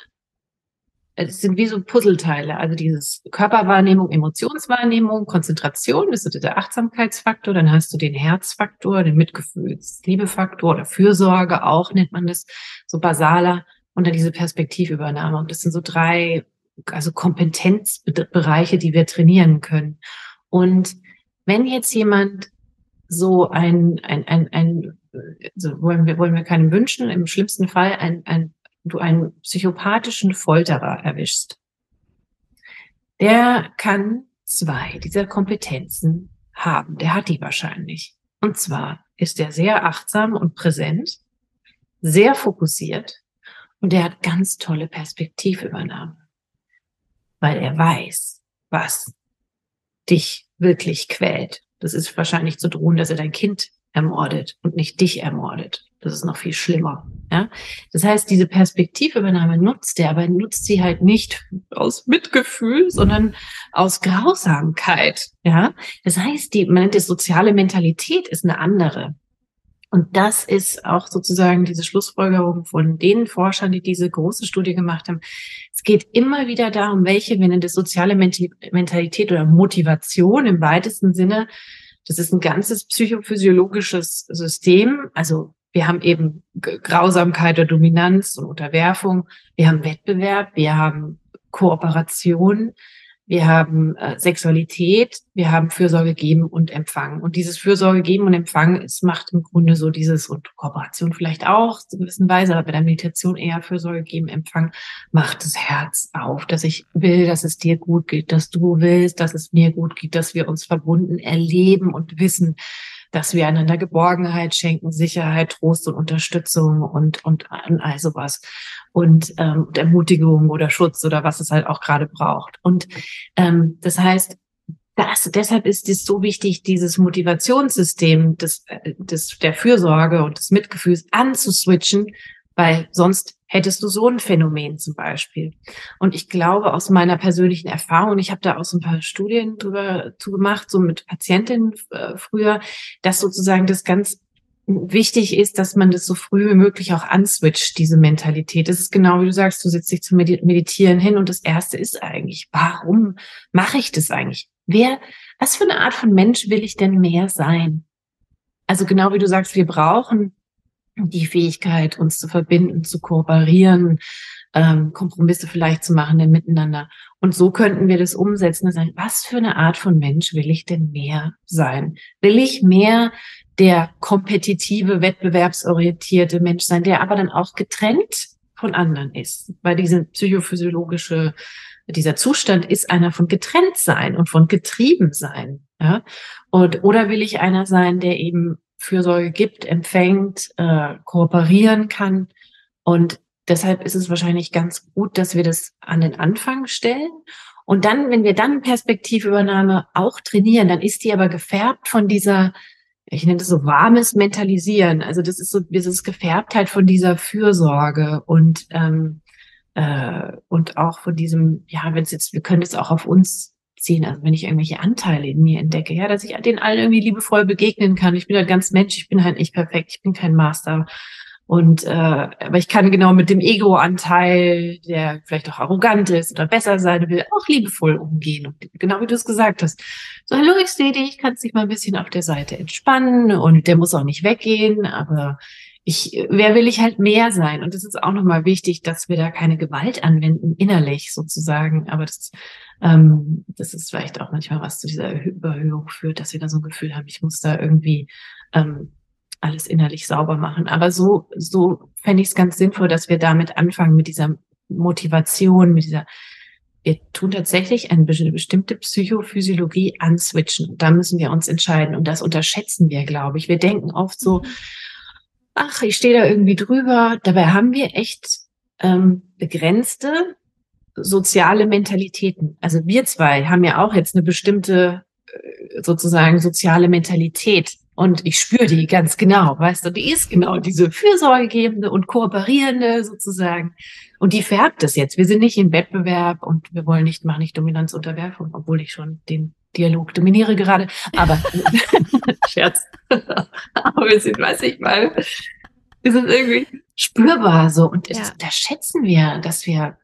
es sind wie so Puzzleteile, also dieses Körperwahrnehmung, Emotionswahrnehmung, Konzentration, das ist der Achtsamkeitsfaktor, dann hast du den Herzfaktor, den Mitgefühls, Liebefaktor oder Fürsorge auch nennt man das, so basaler und dann diese Perspektivübernahme. Und das sind so drei, also Kompetenzbereiche, die wir trainieren können. Und wenn jetzt jemand so ein, ein, ein, ein so wollen wir, wollen wir keinem wünschen, im schlimmsten Fall ein, ein, du einen psychopathischen Folterer erwischst, der kann zwei dieser Kompetenzen haben. Der hat die wahrscheinlich. Und zwar ist er sehr achtsam und präsent, sehr fokussiert und er hat ganz tolle Perspektivübernahme, weil er weiß, was dich wirklich quält. Das ist wahrscheinlich zu drohen, dass er dein Kind ermordet und nicht dich ermordet. Das ist noch viel schlimmer. Ja? Das heißt, diese Perspektivübernahme nutzt er, aber er nutzt sie halt nicht aus Mitgefühl, sondern aus Grausamkeit. Ja? Das heißt, die, man nennt es soziale Mentalität ist eine andere. Und das ist auch sozusagen diese Schlussfolgerung von den Forschern, die diese große Studie gemacht haben. Es geht immer wieder darum, welche, wenn das soziale Mentalität oder Motivation im weitesten Sinne, das ist ein ganzes psychophysiologisches System. Also wir haben eben Grausamkeit oder Dominanz und Unterwerfung. Wir haben Wettbewerb. Wir haben Kooperation wir haben äh, Sexualität, wir haben Fürsorge geben und empfangen. Und dieses Fürsorge geben und empfangen, es macht im Grunde so dieses, und Kooperation vielleicht auch, zu gewissen Weise, aber bei der Meditation eher Fürsorge geben, empfangen, macht das Herz auf, dass ich will, dass es dir gut geht, dass du willst, dass es mir gut geht, dass wir uns verbunden erleben und wissen, dass wir einander Geborgenheit schenken, Sicherheit, Trost und Unterstützung und, und, und all sowas. Und, ähm, und Ermutigung oder Schutz oder was es halt auch gerade braucht. Und ähm, das heißt, das, deshalb ist es so wichtig, dieses Motivationssystem des, äh, des, der Fürsorge und des Mitgefühls anzuswitchen, weil sonst hättest du so ein Phänomen zum Beispiel. Und ich glaube aus meiner persönlichen Erfahrung, ich habe da auch so ein paar Studien drüber zu gemacht, so mit Patientinnen äh, früher, dass sozusagen das ganz wichtig ist, dass man das so früh wie möglich auch answitcht, diese Mentalität. Das ist genau wie du sagst, du sitzt dich zum Meditieren hin und das erste ist eigentlich, warum mache ich das eigentlich? Wer, was für eine Art von Mensch will ich denn mehr sein? Also genau wie du sagst, wir brauchen die Fähigkeit, uns zu verbinden, zu kooperieren, ähm, Kompromisse vielleicht zu machen denn miteinander. Und so könnten wir das umsetzen und sagen, was für eine Art von Mensch will ich denn mehr sein? Will ich mehr der kompetitive, wettbewerbsorientierte Mensch sein, der aber dann auch getrennt von anderen ist? Weil diese psychophysiologische, dieser Zustand ist einer von getrennt sein und von getrieben sein. Ja? Und, oder will ich einer sein, der eben Fürsorge gibt, empfängt, äh, kooperieren kann. Und deshalb ist es wahrscheinlich ganz gut, dass wir das an den Anfang stellen. Und dann, wenn wir dann Perspektivübernahme auch trainieren, dann ist die aber gefärbt von dieser, ich nenne das so warmes Mentalisieren. Also das ist so, das ist gefärbt halt von dieser Fürsorge und ähm, äh, und auch von diesem, ja, wenn es jetzt, wir können es auch auf uns ziehen. Also wenn ich irgendwelche Anteile in mir entdecke, ja, dass ich den allen irgendwie liebevoll begegnen kann. Ich bin halt ganz Mensch, ich bin halt nicht perfekt, ich bin kein Master. Und äh, aber ich kann genau mit dem Ego-Anteil, der vielleicht auch arrogant ist oder besser sein will, auch liebevoll umgehen. Und genau wie du es gesagt hast. So, hallo, ich sehe dich, kannst dich mal ein bisschen auf der Seite entspannen und der muss auch nicht weggehen, aber ich, wer will ich halt mehr sein? Und es ist auch nochmal wichtig, dass wir da keine Gewalt anwenden, innerlich sozusagen. Aber das, ähm, das ist vielleicht auch manchmal was zu dieser Überhöhung führt, dass wir da so ein Gefühl haben, ich muss da irgendwie ähm, alles innerlich sauber machen. Aber so, so fände ich es ganz sinnvoll, dass wir damit anfangen, mit dieser Motivation, mit dieser wir tun tatsächlich eine bestimmte Psychophysiologie answitchen. Da müssen wir uns entscheiden. Und das unterschätzen wir, glaube ich. Wir denken oft so, mhm ach, ich stehe da irgendwie drüber. Dabei haben wir echt ähm, begrenzte soziale Mentalitäten. Also wir zwei haben ja auch jetzt eine bestimmte äh, sozusagen soziale Mentalität. Und ich spüre die ganz genau, weißt du, die ist genau diese fürsorgegebende und kooperierende sozusagen. Und die färbt es jetzt. Wir sind nicht im Wettbewerb und wir wollen nicht, machen nicht Dominanzunterwerfung, obwohl ich schon den Dialog dominiere gerade, aber Scherz. aber wir sind, weiß ich mal, wir sind irgendwie spürbar so und ja. da schätzen wir, dass wir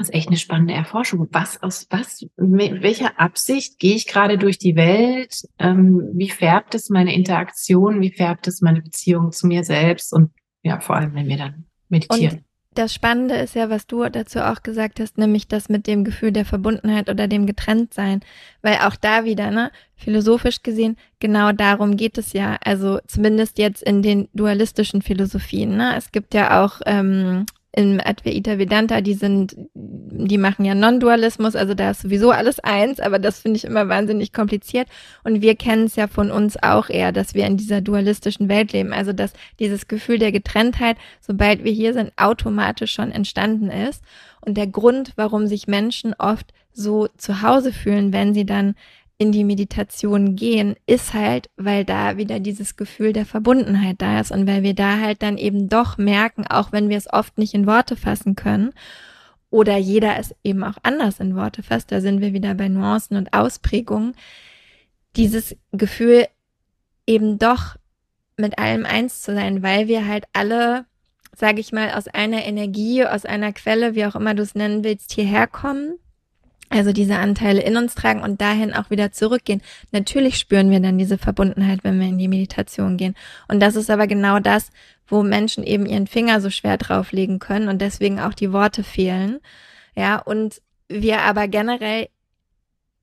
das ist echt eine spannende Erforschung. Was aus was, mit welcher Absicht gehe ich gerade durch die Welt? Ähm, wie färbt es meine Interaktion? Wie färbt es meine Beziehung zu mir selbst? Und ja, vor allem, wenn wir dann meditieren. Und das Spannende ist ja, was du dazu auch gesagt hast, nämlich das mit dem Gefühl der Verbundenheit oder dem Getrenntsein. Weil auch da wieder, ne, philosophisch gesehen, genau darum geht es ja. Also zumindest jetzt in den dualistischen Philosophien. Ne? Es gibt ja auch ähm, im Advaita Vedanta, die sind, die machen ja Non-Dualismus, also da ist sowieso alles eins, aber das finde ich immer wahnsinnig kompliziert. Und wir kennen es ja von uns auch eher, dass wir in dieser dualistischen Welt leben. Also dass dieses Gefühl der Getrenntheit, sobald wir hier sind, automatisch schon entstanden ist. Und der Grund, warum sich Menschen oft so zu Hause fühlen, wenn sie dann in die Meditation gehen, ist halt, weil da wieder dieses Gefühl der Verbundenheit da ist und weil wir da halt dann eben doch merken, auch wenn wir es oft nicht in Worte fassen können oder jeder es eben auch anders in Worte fasst, da sind wir wieder bei Nuancen und Ausprägungen, dieses Gefühl eben doch mit allem eins zu sein, weil wir halt alle, sage ich mal, aus einer Energie, aus einer Quelle, wie auch immer du es nennen willst, hierher kommen also diese Anteile in uns tragen und dahin auch wieder zurückgehen. Natürlich spüren wir dann diese Verbundenheit, wenn wir in die Meditation gehen. Und das ist aber genau das, wo Menschen eben ihren Finger so schwer drauflegen können und deswegen auch die Worte fehlen. Ja, und wir aber generell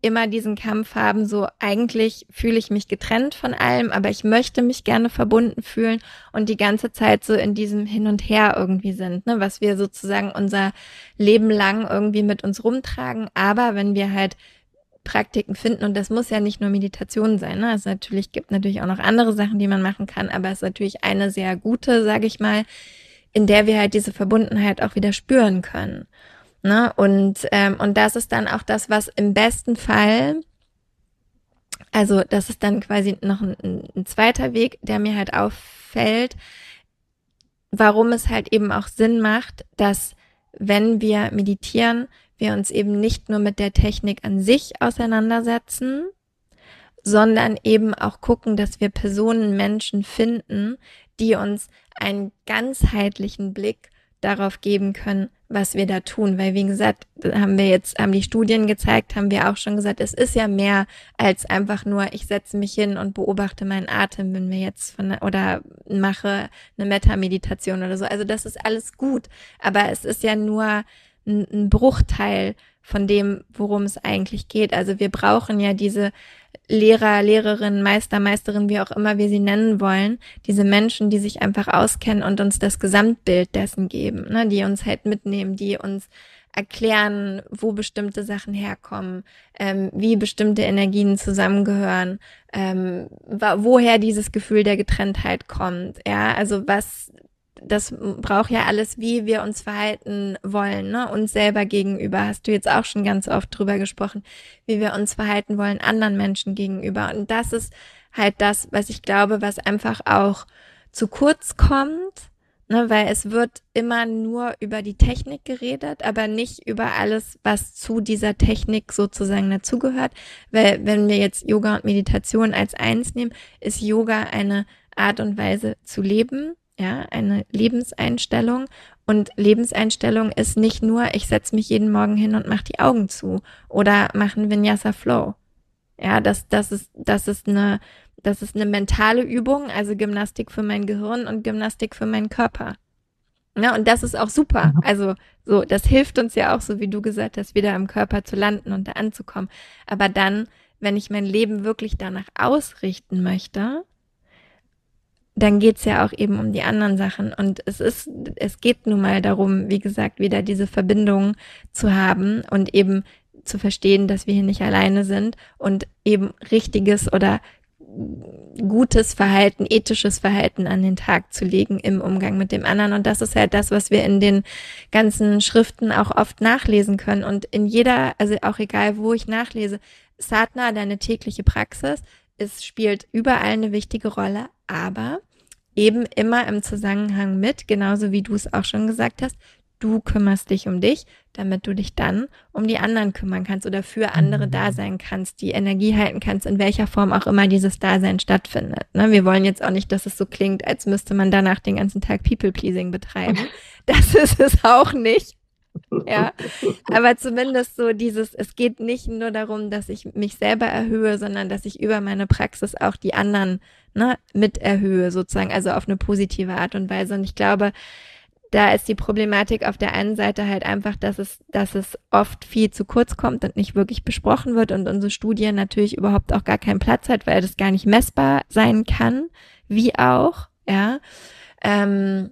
immer diesen Kampf haben, so eigentlich fühle ich mich getrennt von allem, aber ich möchte mich gerne verbunden fühlen und die ganze Zeit so in diesem Hin und Her irgendwie sind, ne, was wir sozusagen unser Leben lang irgendwie mit uns rumtragen. Aber wenn wir halt Praktiken finden und das muss ja nicht nur Meditation sein, ne? Es natürlich gibt natürlich auch noch andere Sachen, die man machen kann, aber es ist natürlich eine sehr gute, sage ich mal, in der wir halt diese Verbundenheit auch wieder spüren können. Ne? Und, ähm, und das ist dann auch das, was im besten Fall also das ist dann quasi noch ein, ein zweiter Weg, der mir halt auffällt, warum es halt eben auch Sinn macht, dass wenn wir meditieren, wir uns eben nicht nur mit der Technik an sich auseinandersetzen, sondern eben auch gucken, dass wir Personen, Menschen finden, die uns einen ganzheitlichen Blick darauf geben können, was wir da tun. Weil, wie gesagt, haben wir jetzt, haben die Studien gezeigt, haben wir auch schon gesagt, es ist ja mehr als einfach nur, ich setze mich hin und beobachte meinen Atem, wenn wir jetzt von, oder mache eine Meta-Meditation oder so. Also das ist alles gut. Aber es ist ja nur ein, ein Bruchteil von dem, worum es eigentlich geht. Also wir brauchen ja diese Lehrer, Lehrerinnen, Meister, Meisterin, wie auch immer wir sie nennen wollen, diese Menschen, die sich einfach auskennen und uns das Gesamtbild dessen geben, ne, die uns halt mitnehmen, die uns erklären, wo bestimmte Sachen herkommen, ähm, wie bestimmte Energien zusammengehören, ähm, woher dieses Gefühl der Getrenntheit kommt, ja, also was das braucht ja alles, wie wir uns verhalten wollen, ne? uns selber gegenüber. Hast du jetzt auch schon ganz oft drüber gesprochen, wie wir uns verhalten wollen anderen Menschen gegenüber. Und das ist halt das, was ich glaube, was einfach auch zu kurz kommt, ne? weil es wird immer nur über die Technik geredet, aber nicht über alles, was zu dieser Technik sozusagen dazugehört. Weil wenn wir jetzt Yoga und Meditation als eins nehmen, ist Yoga eine Art und Weise zu leben, ja, eine Lebenseinstellung. Und Lebenseinstellung ist nicht nur, ich setze mich jeden Morgen hin und mache die Augen zu oder machen Vinyasa Flow. Ja, das, das ist, das ist eine, das ist eine mentale Übung, also Gymnastik für mein Gehirn und Gymnastik für meinen Körper. Ja, und das ist auch super. Mhm. Also, so, das hilft uns ja auch, so wie du gesagt hast, wieder im Körper zu landen und da anzukommen. Aber dann, wenn ich mein Leben wirklich danach ausrichten möchte, dann geht's ja auch eben um die anderen Sachen. Und es ist, es geht nun mal darum, wie gesagt, wieder diese Verbindung zu haben und eben zu verstehen, dass wir hier nicht alleine sind und eben richtiges oder gutes Verhalten, ethisches Verhalten an den Tag zu legen im Umgang mit dem anderen. Und das ist halt das, was wir in den ganzen Schriften auch oft nachlesen können. Und in jeder, also auch egal, wo ich nachlese, Satna, deine tägliche Praxis, es spielt überall eine wichtige Rolle, aber eben immer im Zusammenhang mit, genauso wie du es auch schon gesagt hast, du kümmerst dich um dich, damit du dich dann um die anderen kümmern kannst oder für andere mhm. da sein kannst, die Energie halten kannst, in welcher Form auch immer dieses Dasein stattfindet. Ne? Wir wollen jetzt auch nicht, dass es so klingt, als müsste man danach den ganzen Tag People-Pleasing betreiben. Das ist es auch nicht. Ja, aber zumindest so dieses, es geht nicht nur darum, dass ich mich selber erhöhe, sondern dass ich über meine Praxis auch die anderen ne, mit erhöhe, sozusagen, also auf eine positive Art und Weise. Und ich glaube, da ist die Problematik auf der einen Seite halt einfach, dass es, dass es oft viel zu kurz kommt und nicht wirklich besprochen wird und unsere Studie natürlich überhaupt auch gar keinen Platz hat, weil das gar nicht messbar sein kann, wie auch, ja. Ähm,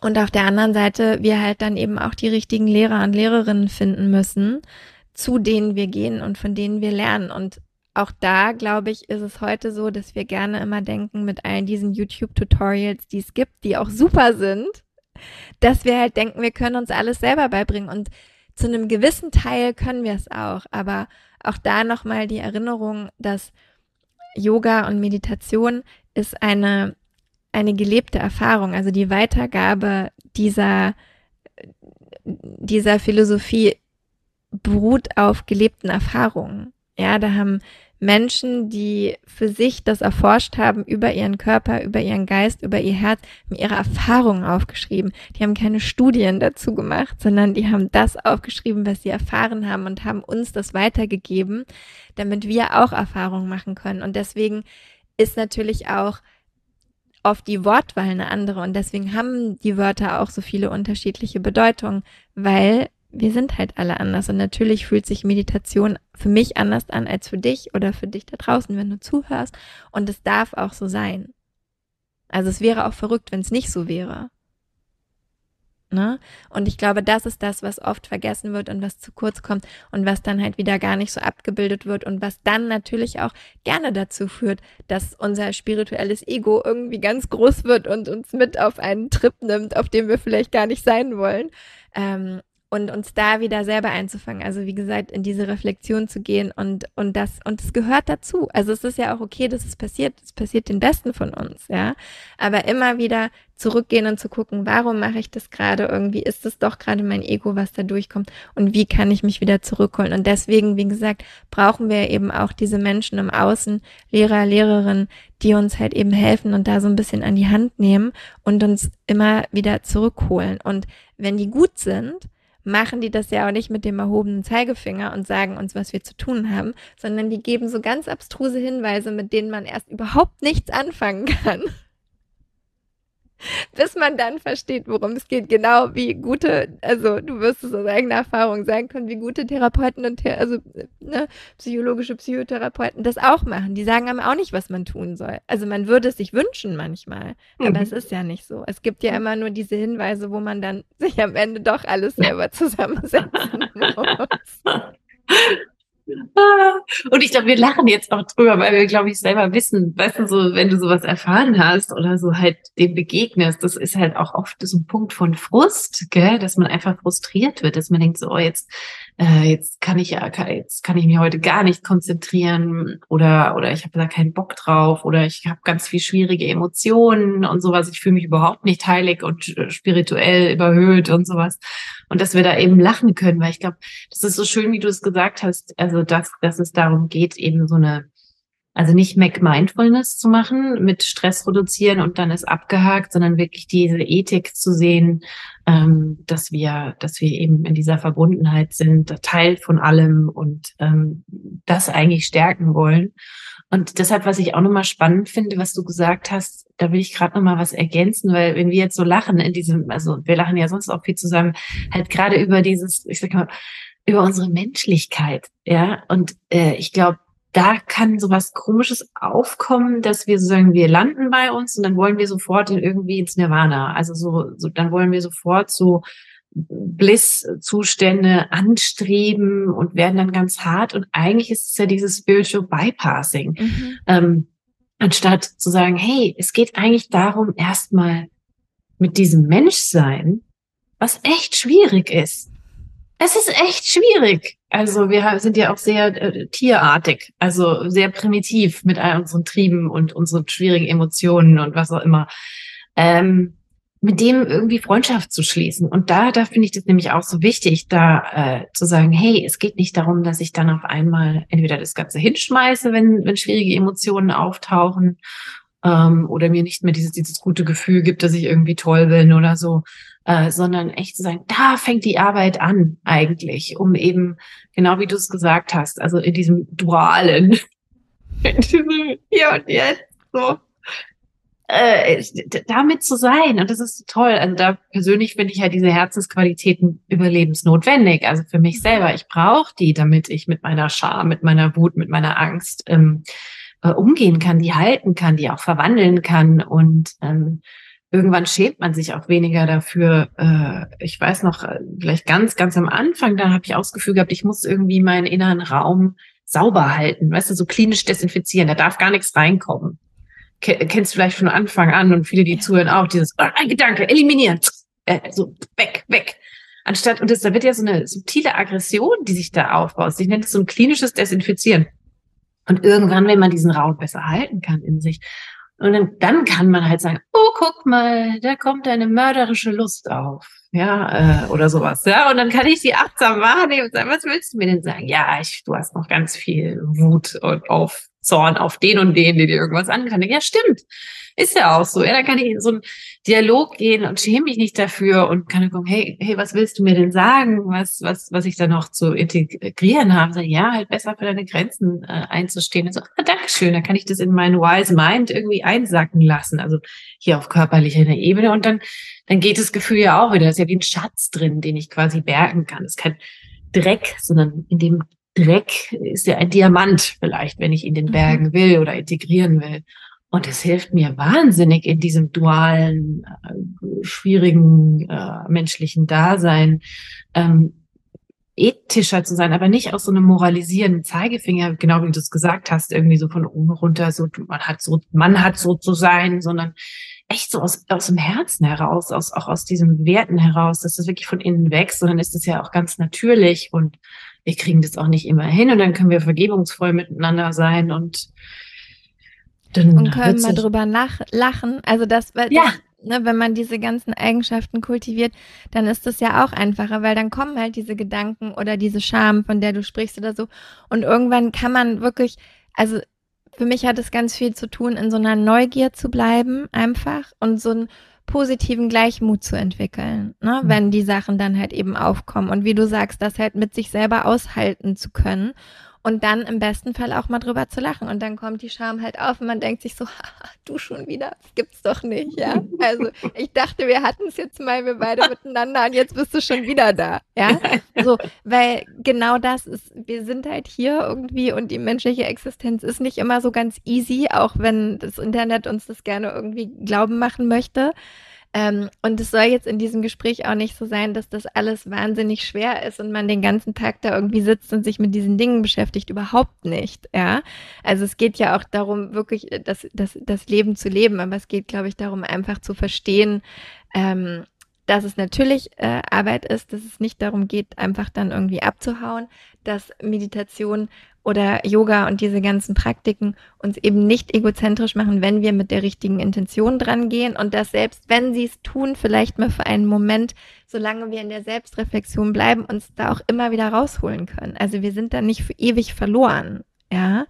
und auf der anderen Seite wir halt dann eben auch die richtigen Lehrer und Lehrerinnen finden müssen, zu denen wir gehen und von denen wir lernen. Und auch da, glaube ich, ist es heute so, dass wir gerne immer denken mit all diesen YouTube-Tutorials, die es gibt, die auch super sind, dass wir halt denken, wir können uns alles selber beibringen. Und zu einem gewissen Teil können wir es auch. Aber auch da nochmal die Erinnerung, dass Yoga und Meditation ist eine, eine gelebte Erfahrung. Also die Weitergabe dieser, dieser Philosophie beruht auf gelebten Erfahrungen. Ja, da haben Menschen, die für sich das erforscht haben, über ihren Körper, über ihren Geist, über ihr Herz, ihre Erfahrungen aufgeschrieben. Die haben keine Studien dazu gemacht, sondern die haben das aufgeschrieben, was sie erfahren haben und haben uns das weitergegeben, damit wir auch Erfahrungen machen können. Und deswegen ist natürlich auch oft die Wortwahl eine andere und deswegen haben die Wörter auch so viele unterschiedliche Bedeutungen, weil wir sind halt alle anders. Und natürlich fühlt sich Meditation für mich anders an als für dich oder für dich da draußen, wenn du zuhörst. Und es darf auch so sein. Also es wäre auch verrückt, wenn es nicht so wäre. Ne? Und ich glaube, das ist das, was oft vergessen wird und was zu kurz kommt und was dann halt wieder gar nicht so abgebildet wird und was dann natürlich auch gerne dazu führt, dass unser spirituelles Ego irgendwie ganz groß wird und uns mit auf einen Trip nimmt, auf dem wir vielleicht gar nicht sein wollen. Ähm, und uns da wieder selber einzufangen. Also wie gesagt, in diese Reflexion zu gehen und, und das, und es gehört dazu. Also es ist ja auch okay, dass es passiert. Es passiert den Besten von uns, ja. Aber immer wieder zurückgehen und zu gucken, warum mache ich das gerade? Irgendwie ist es doch gerade mein Ego, was da durchkommt und wie kann ich mich wieder zurückholen? Und deswegen, wie gesagt, brauchen wir eben auch diese Menschen im Außen, Lehrer, Lehrerinnen, die uns halt eben helfen und da so ein bisschen an die Hand nehmen und uns immer wieder zurückholen. Und wenn die gut sind, machen die das ja auch nicht mit dem erhobenen Zeigefinger und sagen uns, was wir zu tun haben, sondern die geben so ganz abstruse Hinweise, mit denen man erst überhaupt nichts anfangen kann bis man dann versteht, worum es geht. Genau wie gute, also du wirst es aus eigener Erfahrung sagen können, wie gute Therapeuten und Thera also ne, psychologische Psychotherapeuten das auch machen. Die sagen einem auch nicht, was man tun soll. Also man würde es sich wünschen manchmal, mhm. aber es ist ja nicht so. Es gibt ja immer nur diese Hinweise, wo man dann sich am Ende doch alles selber zusammensetzen muss. Und ich glaube, wir lachen jetzt auch drüber, weil wir, glaube ich, selber wissen, weißt du, so, wenn du sowas erfahren hast oder so halt dem begegnest, das ist halt auch oft so ein Punkt von Frust, gell, dass man einfach frustriert wird, dass man denkt so, oh, jetzt äh, jetzt kann ich ja, jetzt kann ich mich heute gar nicht konzentrieren oder oder ich habe da keinen Bock drauf oder ich habe ganz viel schwierige Emotionen und sowas. Ich fühle mich überhaupt nicht heilig und äh, spirituell überhöht und sowas. Und dass wir da eben lachen können, weil ich glaube, das ist so schön, wie du es gesagt hast, also dass, dass es darum geht, eben so eine also nicht Mac Mindfulness zu machen, mit Stress reduzieren und dann ist abgehakt, sondern wirklich diese Ethik zu sehen, ähm, dass wir, dass wir eben in dieser Verbundenheit sind, Teil von allem und ähm, das eigentlich stärken wollen. Und deshalb, was ich auch nochmal spannend finde, was du gesagt hast, da will ich gerade nochmal was ergänzen, weil wenn wir jetzt so lachen in diesem, also wir lachen ja sonst auch viel zusammen, halt gerade über dieses, ich sag mal, über unsere Menschlichkeit, ja. Und äh, ich glaube, da kann sowas Komisches aufkommen, dass wir so sagen, wir landen bei uns und dann wollen wir sofort in irgendwie ins Nirvana. Also so, so dann wollen wir sofort so Bliss-Zustände anstreben und werden dann ganz hart. Und eigentlich ist es ja dieses Spiritual Bypassing. Mhm. Ähm, anstatt zu sagen, hey, es geht eigentlich darum, erstmal mit diesem Menschsein, was echt schwierig ist, es ist echt schwierig. Also wir sind ja auch sehr äh, tierartig, also sehr primitiv mit all unseren Trieben und unseren schwierigen Emotionen und was auch immer. Ähm, mit dem irgendwie Freundschaft zu schließen. Und da, da finde ich das nämlich auch so wichtig, da äh, zu sagen, hey, es geht nicht darum, dass ich dann auf einmal entweder das Ganze hinschmeiße, wenn, wenn schwierige Emotionen auftauchen, ähm, oder mir nicht mehr dieses, dieses gute Gefühl gibt, dass ich irgendwie toll bin oder so, äh, sondern echt zu sagen, da fängt die Arbeit an eigentlich, um eben, genau wie du es gesagt hast, also in diesem dualen, in diesem Hier und Jetzt, so, äh, damit zu sein. Und das ist toll. Also da persönlich finde ich ja diese Herzensqualitäten überlebensnotwendig. Also für mich selber. Ich brauche die, damit ich mit meiner Scham, mit meiner Wut, mit meiner Angst ähm, äh, umgehen kann, die halten kann, die auch verwandeln kann und ähm, irgendwann schämt man sich auch weniger dafür. Äh, ich weiß noch, äh, vielleicht ganz, ganz am Anfang, da habe ich auch das Gefühl gehabt, ich muss irgendwie meinen inneren Raum sauber halten, weißt du, so klinisch desinfizieren, da darf gar nichts reinkommen. Kennst du vielleicht von Anfang an und viele, die zuhören, auch dieses oh, ein Gedanke, eliminieren, äh, so weg, weg. Anstatt, und das, da wird ja so eine subtile Aggression, die sich da aufbaut. Ich nenne es so ein klinisches Desinfizieren. Und irgendwann, wenn man diesen Raum besser halten kann in sich, und dann, dann kann man halt sagen, oh, guck mal, da kommt eine mörderische Lust auf. Ja, äh, oder sowas. Ja, und dann kann ich sie achtsam wahrnehmen und sagen, was willst du mir denn sagen? Ja, ich, du hast noch ganz viel Wut und auf Zorn auf den und den, der dir irgendwas kann. Ja, stimmt. Ist ja auch so. Ja, da kann ich in so einen Dialog gehen und schäme mich nicht dafür und kann gucken, hey, hey, was willst du mir denn sagen? Was, was, was ich da noch zu integrieren habe? Sag, ja, halt besser für deine Grenzen äh, einzustehen. Und so, ah, Dankeschön, da kann ich das in meinen Wise Mind irgendwie einsacken lassen. Also hier auf körperlicher Ebene. Und dann, dann geht das Gefühl ja auch wieder. Das ist ja wie ein Schatz drin, den ich quasi bergen kann. Das ist kein Dreck, sondern in dem Dreck ist ja ein Diamant vielleicht, wenn ich ihn den mhm. bergen will oder integrieren will. Und es hilft mir wahnsinnig in diesem dualen, äh, schwierigen äh, menschlichen Dasein, ähm, ethischer zu sein, aber nicht aus so einem moralisierenden Zeigefinger, genau wie du es gesagt hast, irgendwie so von oben runter, so man hat so, man hat so zu sein, sondern echt so aus, aus dem Herzen heraus, aus, auch aus diesen Werten heraus, dass das wirklich von innen wächst, sondern ist das ja auch ganz natürlich und wir kriegen das auch nicht immer hin und dann können wir vergebungsvoll miteinander sein und dann und können mal drüber nach, lachen. Also das, weil ja. Das, ne, wenn man diese ganzen Eigenschaften kultiviert, dann ist das ja auch einfacher, weil dann kommen halt diese Gedanken oder diese Scham, von der du sprichst oder so. Und irgendwann kann man wirklich, also für mich hat es ganz viel zu tun, in so einer Neugier zu bleiben, einfach und so einen positiven Gleichmut zu entwickeln, ne? Mhm. wenn die Sachen dann halt eben aufkommen. Und wie du sagst, das halt mit sich selber aushalten zu können und dann im besten Fall auch mal drüber zu lachen. Und dann kommt die Scham halt auf und man denkt sich so, du schon wieder, das gibt's doch nicht, ja. Also ich dachte, wir hatten es jetzt mal, wir beide miteinander und jetzt bist du schon wieder da, ja. So, weil genau das ist, wir sind halt hier irgendwie und die menschliche Existenz ist nicht immer so ganz easy, auch wenn das Internet uns das gerne irgendwie glauben machen möchte. Ähm, und es soll jetzt in diesem Gespräch auch nicht so sein, dass das alles wahnsinnig schwer ist und man den ganzen Tag da irgendwie sitzt und sich mit diesen Dingen beschäftigt. Überhaupt nicht, ja. Also es geht ja auch darum, wirklich das, das, das Leben zu leben, aber es geht, glaube ich, darum, einfach zu verstehen, ähm, dass es natürlich äh, Arbeit ist, dass es nicht darum geht, einfach dann irgendwie abzuhauen, dass Meditation oder Yoga und diese ganzen Praktiken uns eben nicht egozentrisch machen, wenn wir mit der richtigen Intention dran gehen und dass selbst wenn sie es tun, vielleicht mal für einen Moment, solange wir in der Selbstreflexion bleiben, uns da auch immer wieder rausholen können. Also wir sind da nicht für ewig verloren, ja.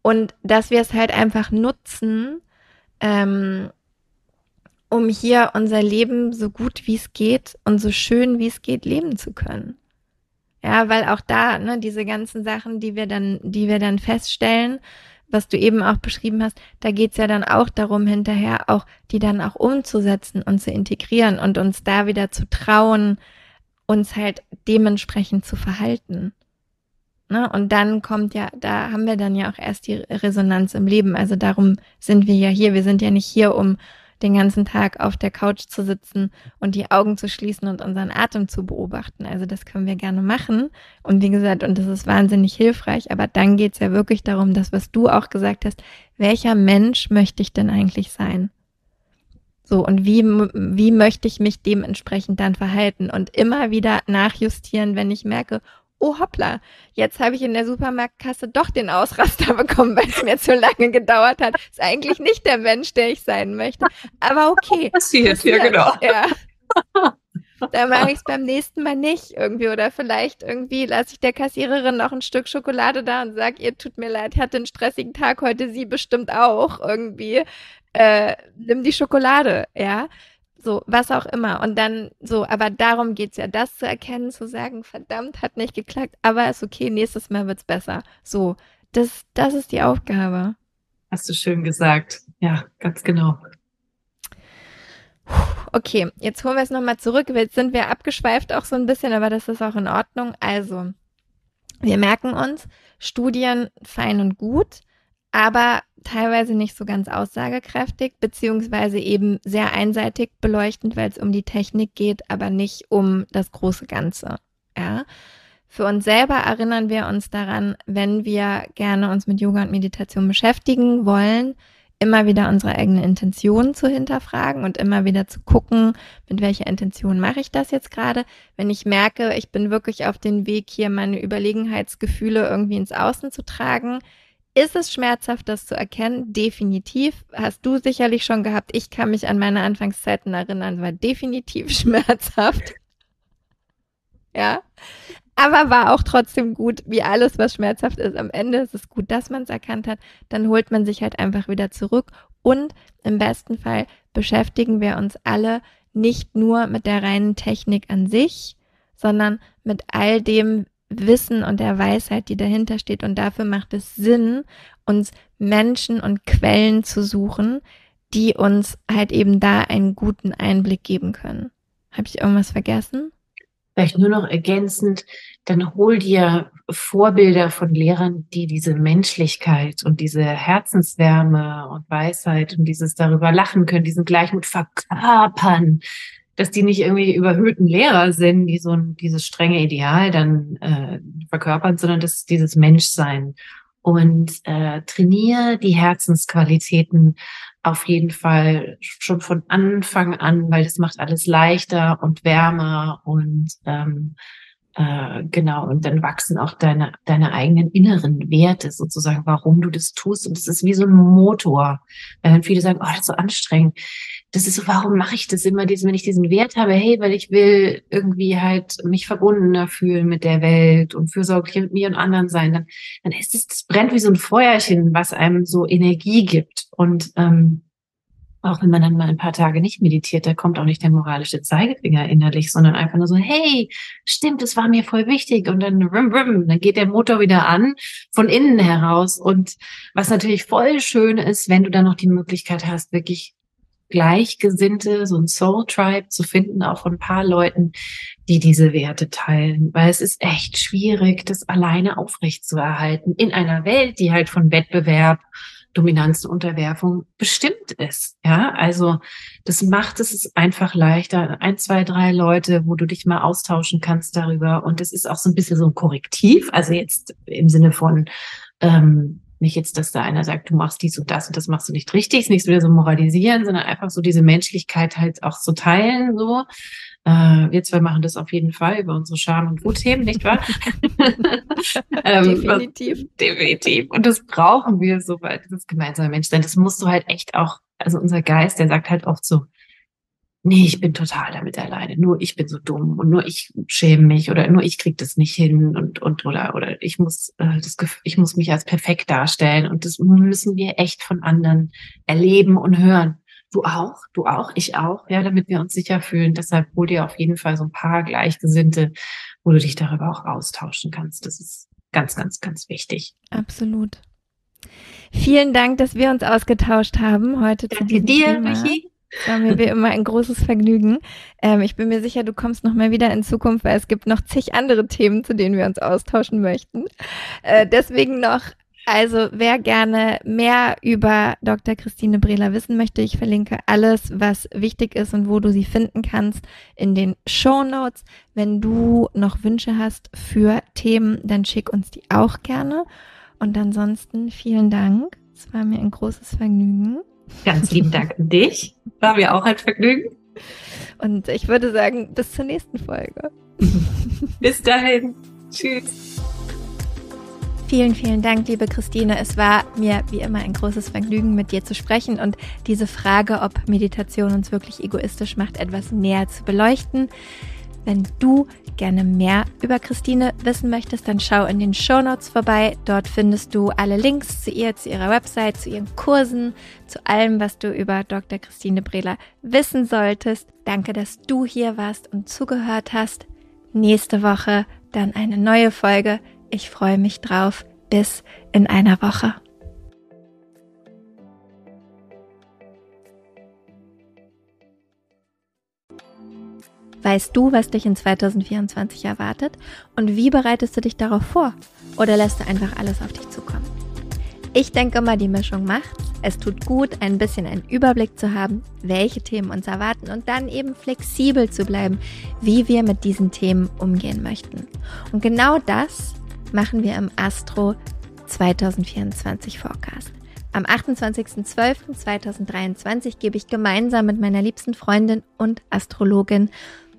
Und dass wir es halt einfach nutzen, ähm, um hier unser Leben so gut wie es geht und so schön wie es geht leben zu können. Ja, weil auch da, ne, diese ganzen Sachen, die wir dann, die wir dann feststellen, was du eben auch beschrieben hast, da geht's ja dann auch darum, hinterher auch die dann auch umzusetzen und zu integrieren und uns da wieder zu trauen, uns halt dementsprechend zu verhalten. Ne? Und dann kommt ja, da haben wir dann ja auch erst die Resonanz im Leben. Also darum sind wir ja hier. Wir sind ja nicht hier, um den ganzen Tag auf der Couch zu sitzen und die Augen zu schließen und unseren Atem zu beobachten. Also das können wir gerne machen. Und wie gesagt, und das ist wahnsinnig hilfreich. Aber dann geht es ja wirklich darum, das, was du auch gesagt hast, welcher Mensch möchte ich denn eigentlich sein? So, und wie, wie möchte ich mich dementsprechend dann verhalten und immer wieder nachjustieren, wenn ich merke, oh hoppla, jetzt habe ich in der Supermarktkasse doch den Ausraster bekommen, weil es mir zu lange gedauert hat. Ist eigentlich nicht der Mensch, der ich sein möchte. Aber okay. Passiert, passiert. ja genau. Ja. Da mache ich es beim nächsten Mal nicht irgendwie. Oder vielleicht irgendwie lasse ich der Kassiererin noch ein Stück Schokolade da und sage, ihr tut mir leid, hatte einen stressigen Tag heute, sie bestimmt auch irgendwie. Äh, nimm die Schokolade, ja so, was auch immer. Und dann so, aber darum geht's ja, das zu erkennen, zu sagen, verdammt, hat nicht geklappt, aber ist okay, nächstes Mal wird's besser. So, das, das ist die Aufgabe. Hast du schön gesagt. Ja, ganz genau. Okay, jetzt holen wir es nochmal zurück. Jetzt sind wir abgeschweift auch so ein bisschen, aber das ist auch in Ordnung. Also, wir merken uns, Studien fein und gut, aber teilweise nicht so ganz aussagekräftig, beziehungsweise eben sehr einseitig beleuchtend, weil es um die Technik geht, aber nicht um das große Ganze. Ja. Für uns selber erinnern wir uns daran, wenn wir gerne uns mit Yoga und Meditation beschäftigen wollen, immer wieder unsere eigene Intention zu hinterfragen und immer wieder zu gucken, mit welcher Intention mache ich das jetzt gerade. Wenn ich merke, ich bin wirklich auf dem Weg, hier meine Überlegenheitsgefühle irgendwie ins Außen zu tragen, ist es schmerzhaft, das zu erkennen? Definitiv. Hast du sicherlich schon gehabt. Ich kann mich an meine Anfangszeiten erinnern, war definitiv schmerzhaft. ja. Aber war auch trotzdem gut, wie alles, was schmerzhaft ist. Am Ende ist es gut, dass man es erkannt hat. Dann holt man sich halt einfach wieder zurück. Und im besten Fall beschäftigen wir uns alle nicht nur mit der reinen Technik an sich, sondern mit all dem, Wissen und der Weisheit, die dahinter steht. Und dafür macht es Sinn, uns Menschen und Quellen zu suchen, die uns halt eben da einen guten Einblick geben können. Habe ich irgendwas vergessen? Vielleicht nur noch ergänzend, dann hol dir Vorbilder von Lehrern, die diese Menschlichkeit und diese Herzenswärme und Weisheit und dieses darüber lachen können, diesen Gleichmut verkörpern, dass die nicht irgendwie überhöhten Lehrer sind, die so ein, dieses strenge Ideal dann äh, verkörpern, sondern dass dieses Menschsein. Und äh, trainiere die Herzensqualitäten auf jeden Fall schon von Anfang an, weil das macht alles leichter und wärmer und ähm, äh, genau, und dann wachsen auch deine, deine eigenen inneren Werte sozusagen, warum du das tust. Und es ist wie so ein Motor. Wenn viele sagen, oh, das ist so anstrengend. Das ist so, warum mache ich das immer, wenn ich diesen Wert habe? Hey, weil ich will irgendwie halt mich verbundener fühlen mit der Welt und fürsorglich mit mir und anderen sein. Dann, dann ist es, das brennt wie so ein Feuerchen, was einem so Energie gibt. Und ähm, auch wenn man dann mal ein paar Tage nicht meditiert, da kommt auch nicht der moralische Zeigefinger innerlich, sondern einfach nur so, hey, stimmt, es war mir voll wichtig. Und dann rum, rum, dann geht der Motor wieder an von innen heraus. Und was natürlich voll schön ist, wenn du dann noch die Möglichkeit hast, wirklich Gleichgesinnte, so ein Soul Tribe zu finden, auch von ein paar Leuten, die diese Werte teilen, weil es ist echt schwierig, das alleine aufrecht zu erhalten in einer Welt, die halt von Wettbewerb Dominanz und Unterwerfung bestimmt ist. Ja, also das macht es einfach leichter. Ein, zwei, drei Leute, wo du dich mal austauschen kannst darüber. Und es ist auch so ein bisschen so ein Korrektiv. Also jetzt im Sinne von, ähm, nicht jetzt, dass da einer sagt, du machst dies und das und das machst du nicht richtig, ist nicht so wieder so moralisieren, sondern einfach so diese Menschlichkeit halt auch zu teilen, so. Äh, wir zwei machen das auf jeden Fall über unsere Scham- und Wutthemen, nicht wahr? ähm, definitiv. Definitiv. Und das brauchen wir so, weil das gemeinsame Menschsein, das musst du halt echt auch, also unser Geist, der sagt halt oft so, nee, ich bin total damit alleine. Nur ich bin so dumm und nur ich schäme mich oder nur ich krieg das nicht hin und und oder oder ich muss äh, das ich muss mich als perfekt darstellen und das müssen wir echt von anderen erleben und hören. Du auch, du auch, ich auch, ja, damit wir uns sicher fühlen. Deshalb hol dir auf jeden Fall so ein paar Gleichgesinnte, wo du dich darüber auch austauschen kannst. Das ist ganz, ganz, ganz wichtig. Absolut. Vielen Dank, dass wir uns ausgetauscht haben heute Danke dir, Thema. Michi. Es war mir wie immer ein großes Vergnügen. Ähm, ich bin mir sicher, du kommst noch mal wieder in Zukunft, weil es gibt noch zig andere Themen, zu denen wir uns austauschen möchten. Äh, deswegen noch also wer gerne mehr über Dr. Christine Brehler wissen möchte, ich verlinke alles, was wichtig ist und wo du sie finden kannst, in den Show Notes. Wenn du noch Wünsche hast für Themen, dann schick uns die auch gerne. Und ansonsten vielen Dank. Es war mir ein großes Vergnügen. Ganz lieben Dank an dich. War mir auch ein Vergnügen. Und ich würde sagen, bis zur nächsten Folge. bis dahin. Tschüss. Vielen, vielen Dank, liebe Christine. Es war mir wie immer ein großes Vergnügen, mit dir zu sprechen und diese Frage, ob Meditation uns wirklich egoistisch macht, etwas näher zu beleuchten. Wenn du gerne mehr über Christine wissen möchtest, dann schau in den Show Notes vorbei. Dort findest du alle Links zu ihr, zu ihrer Website, zu ihren Kursen, zu allem, was du über Dr. Christine Brehler wissen solltest. Danke, dass du hier warst und zugehört hast. Nächste Woche dann eine neue Folge ich freue mich drauf. Bis in einer Woche. Weißt du, was dich in 2024 erwartet und wie bereitest du dich darauf vor? Oder lässt du einfach alles auf dich zukommen? Ich denke mal, die Mischung macht. Es tut gut, ein bisschen einen Überblick zu haben, welche Themen uns erwarten und dann eben flexibel zu bleiben, wie wir mit diesen Themen umgehen möchten. Und genau das machen wir im Astro 2024 Forecast. Am 28.12.2023 gebe ich gemeinsam mit meiner liebsten Freundin und Astrologin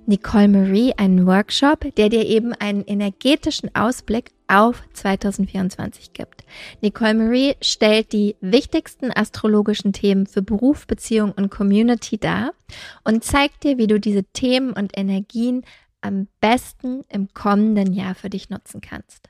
Nicole Marie einen Workshop, der dir eben einen energetischen Ausblick auf 2024 gibt. Nicole Marie stellt die wichtigsten astrologischen Themen für Beruf, Beziehung und Community dar und zeigt dir, wie du diese Themen und Energien am besten im kommenden Jahr für dich nutzen kannst.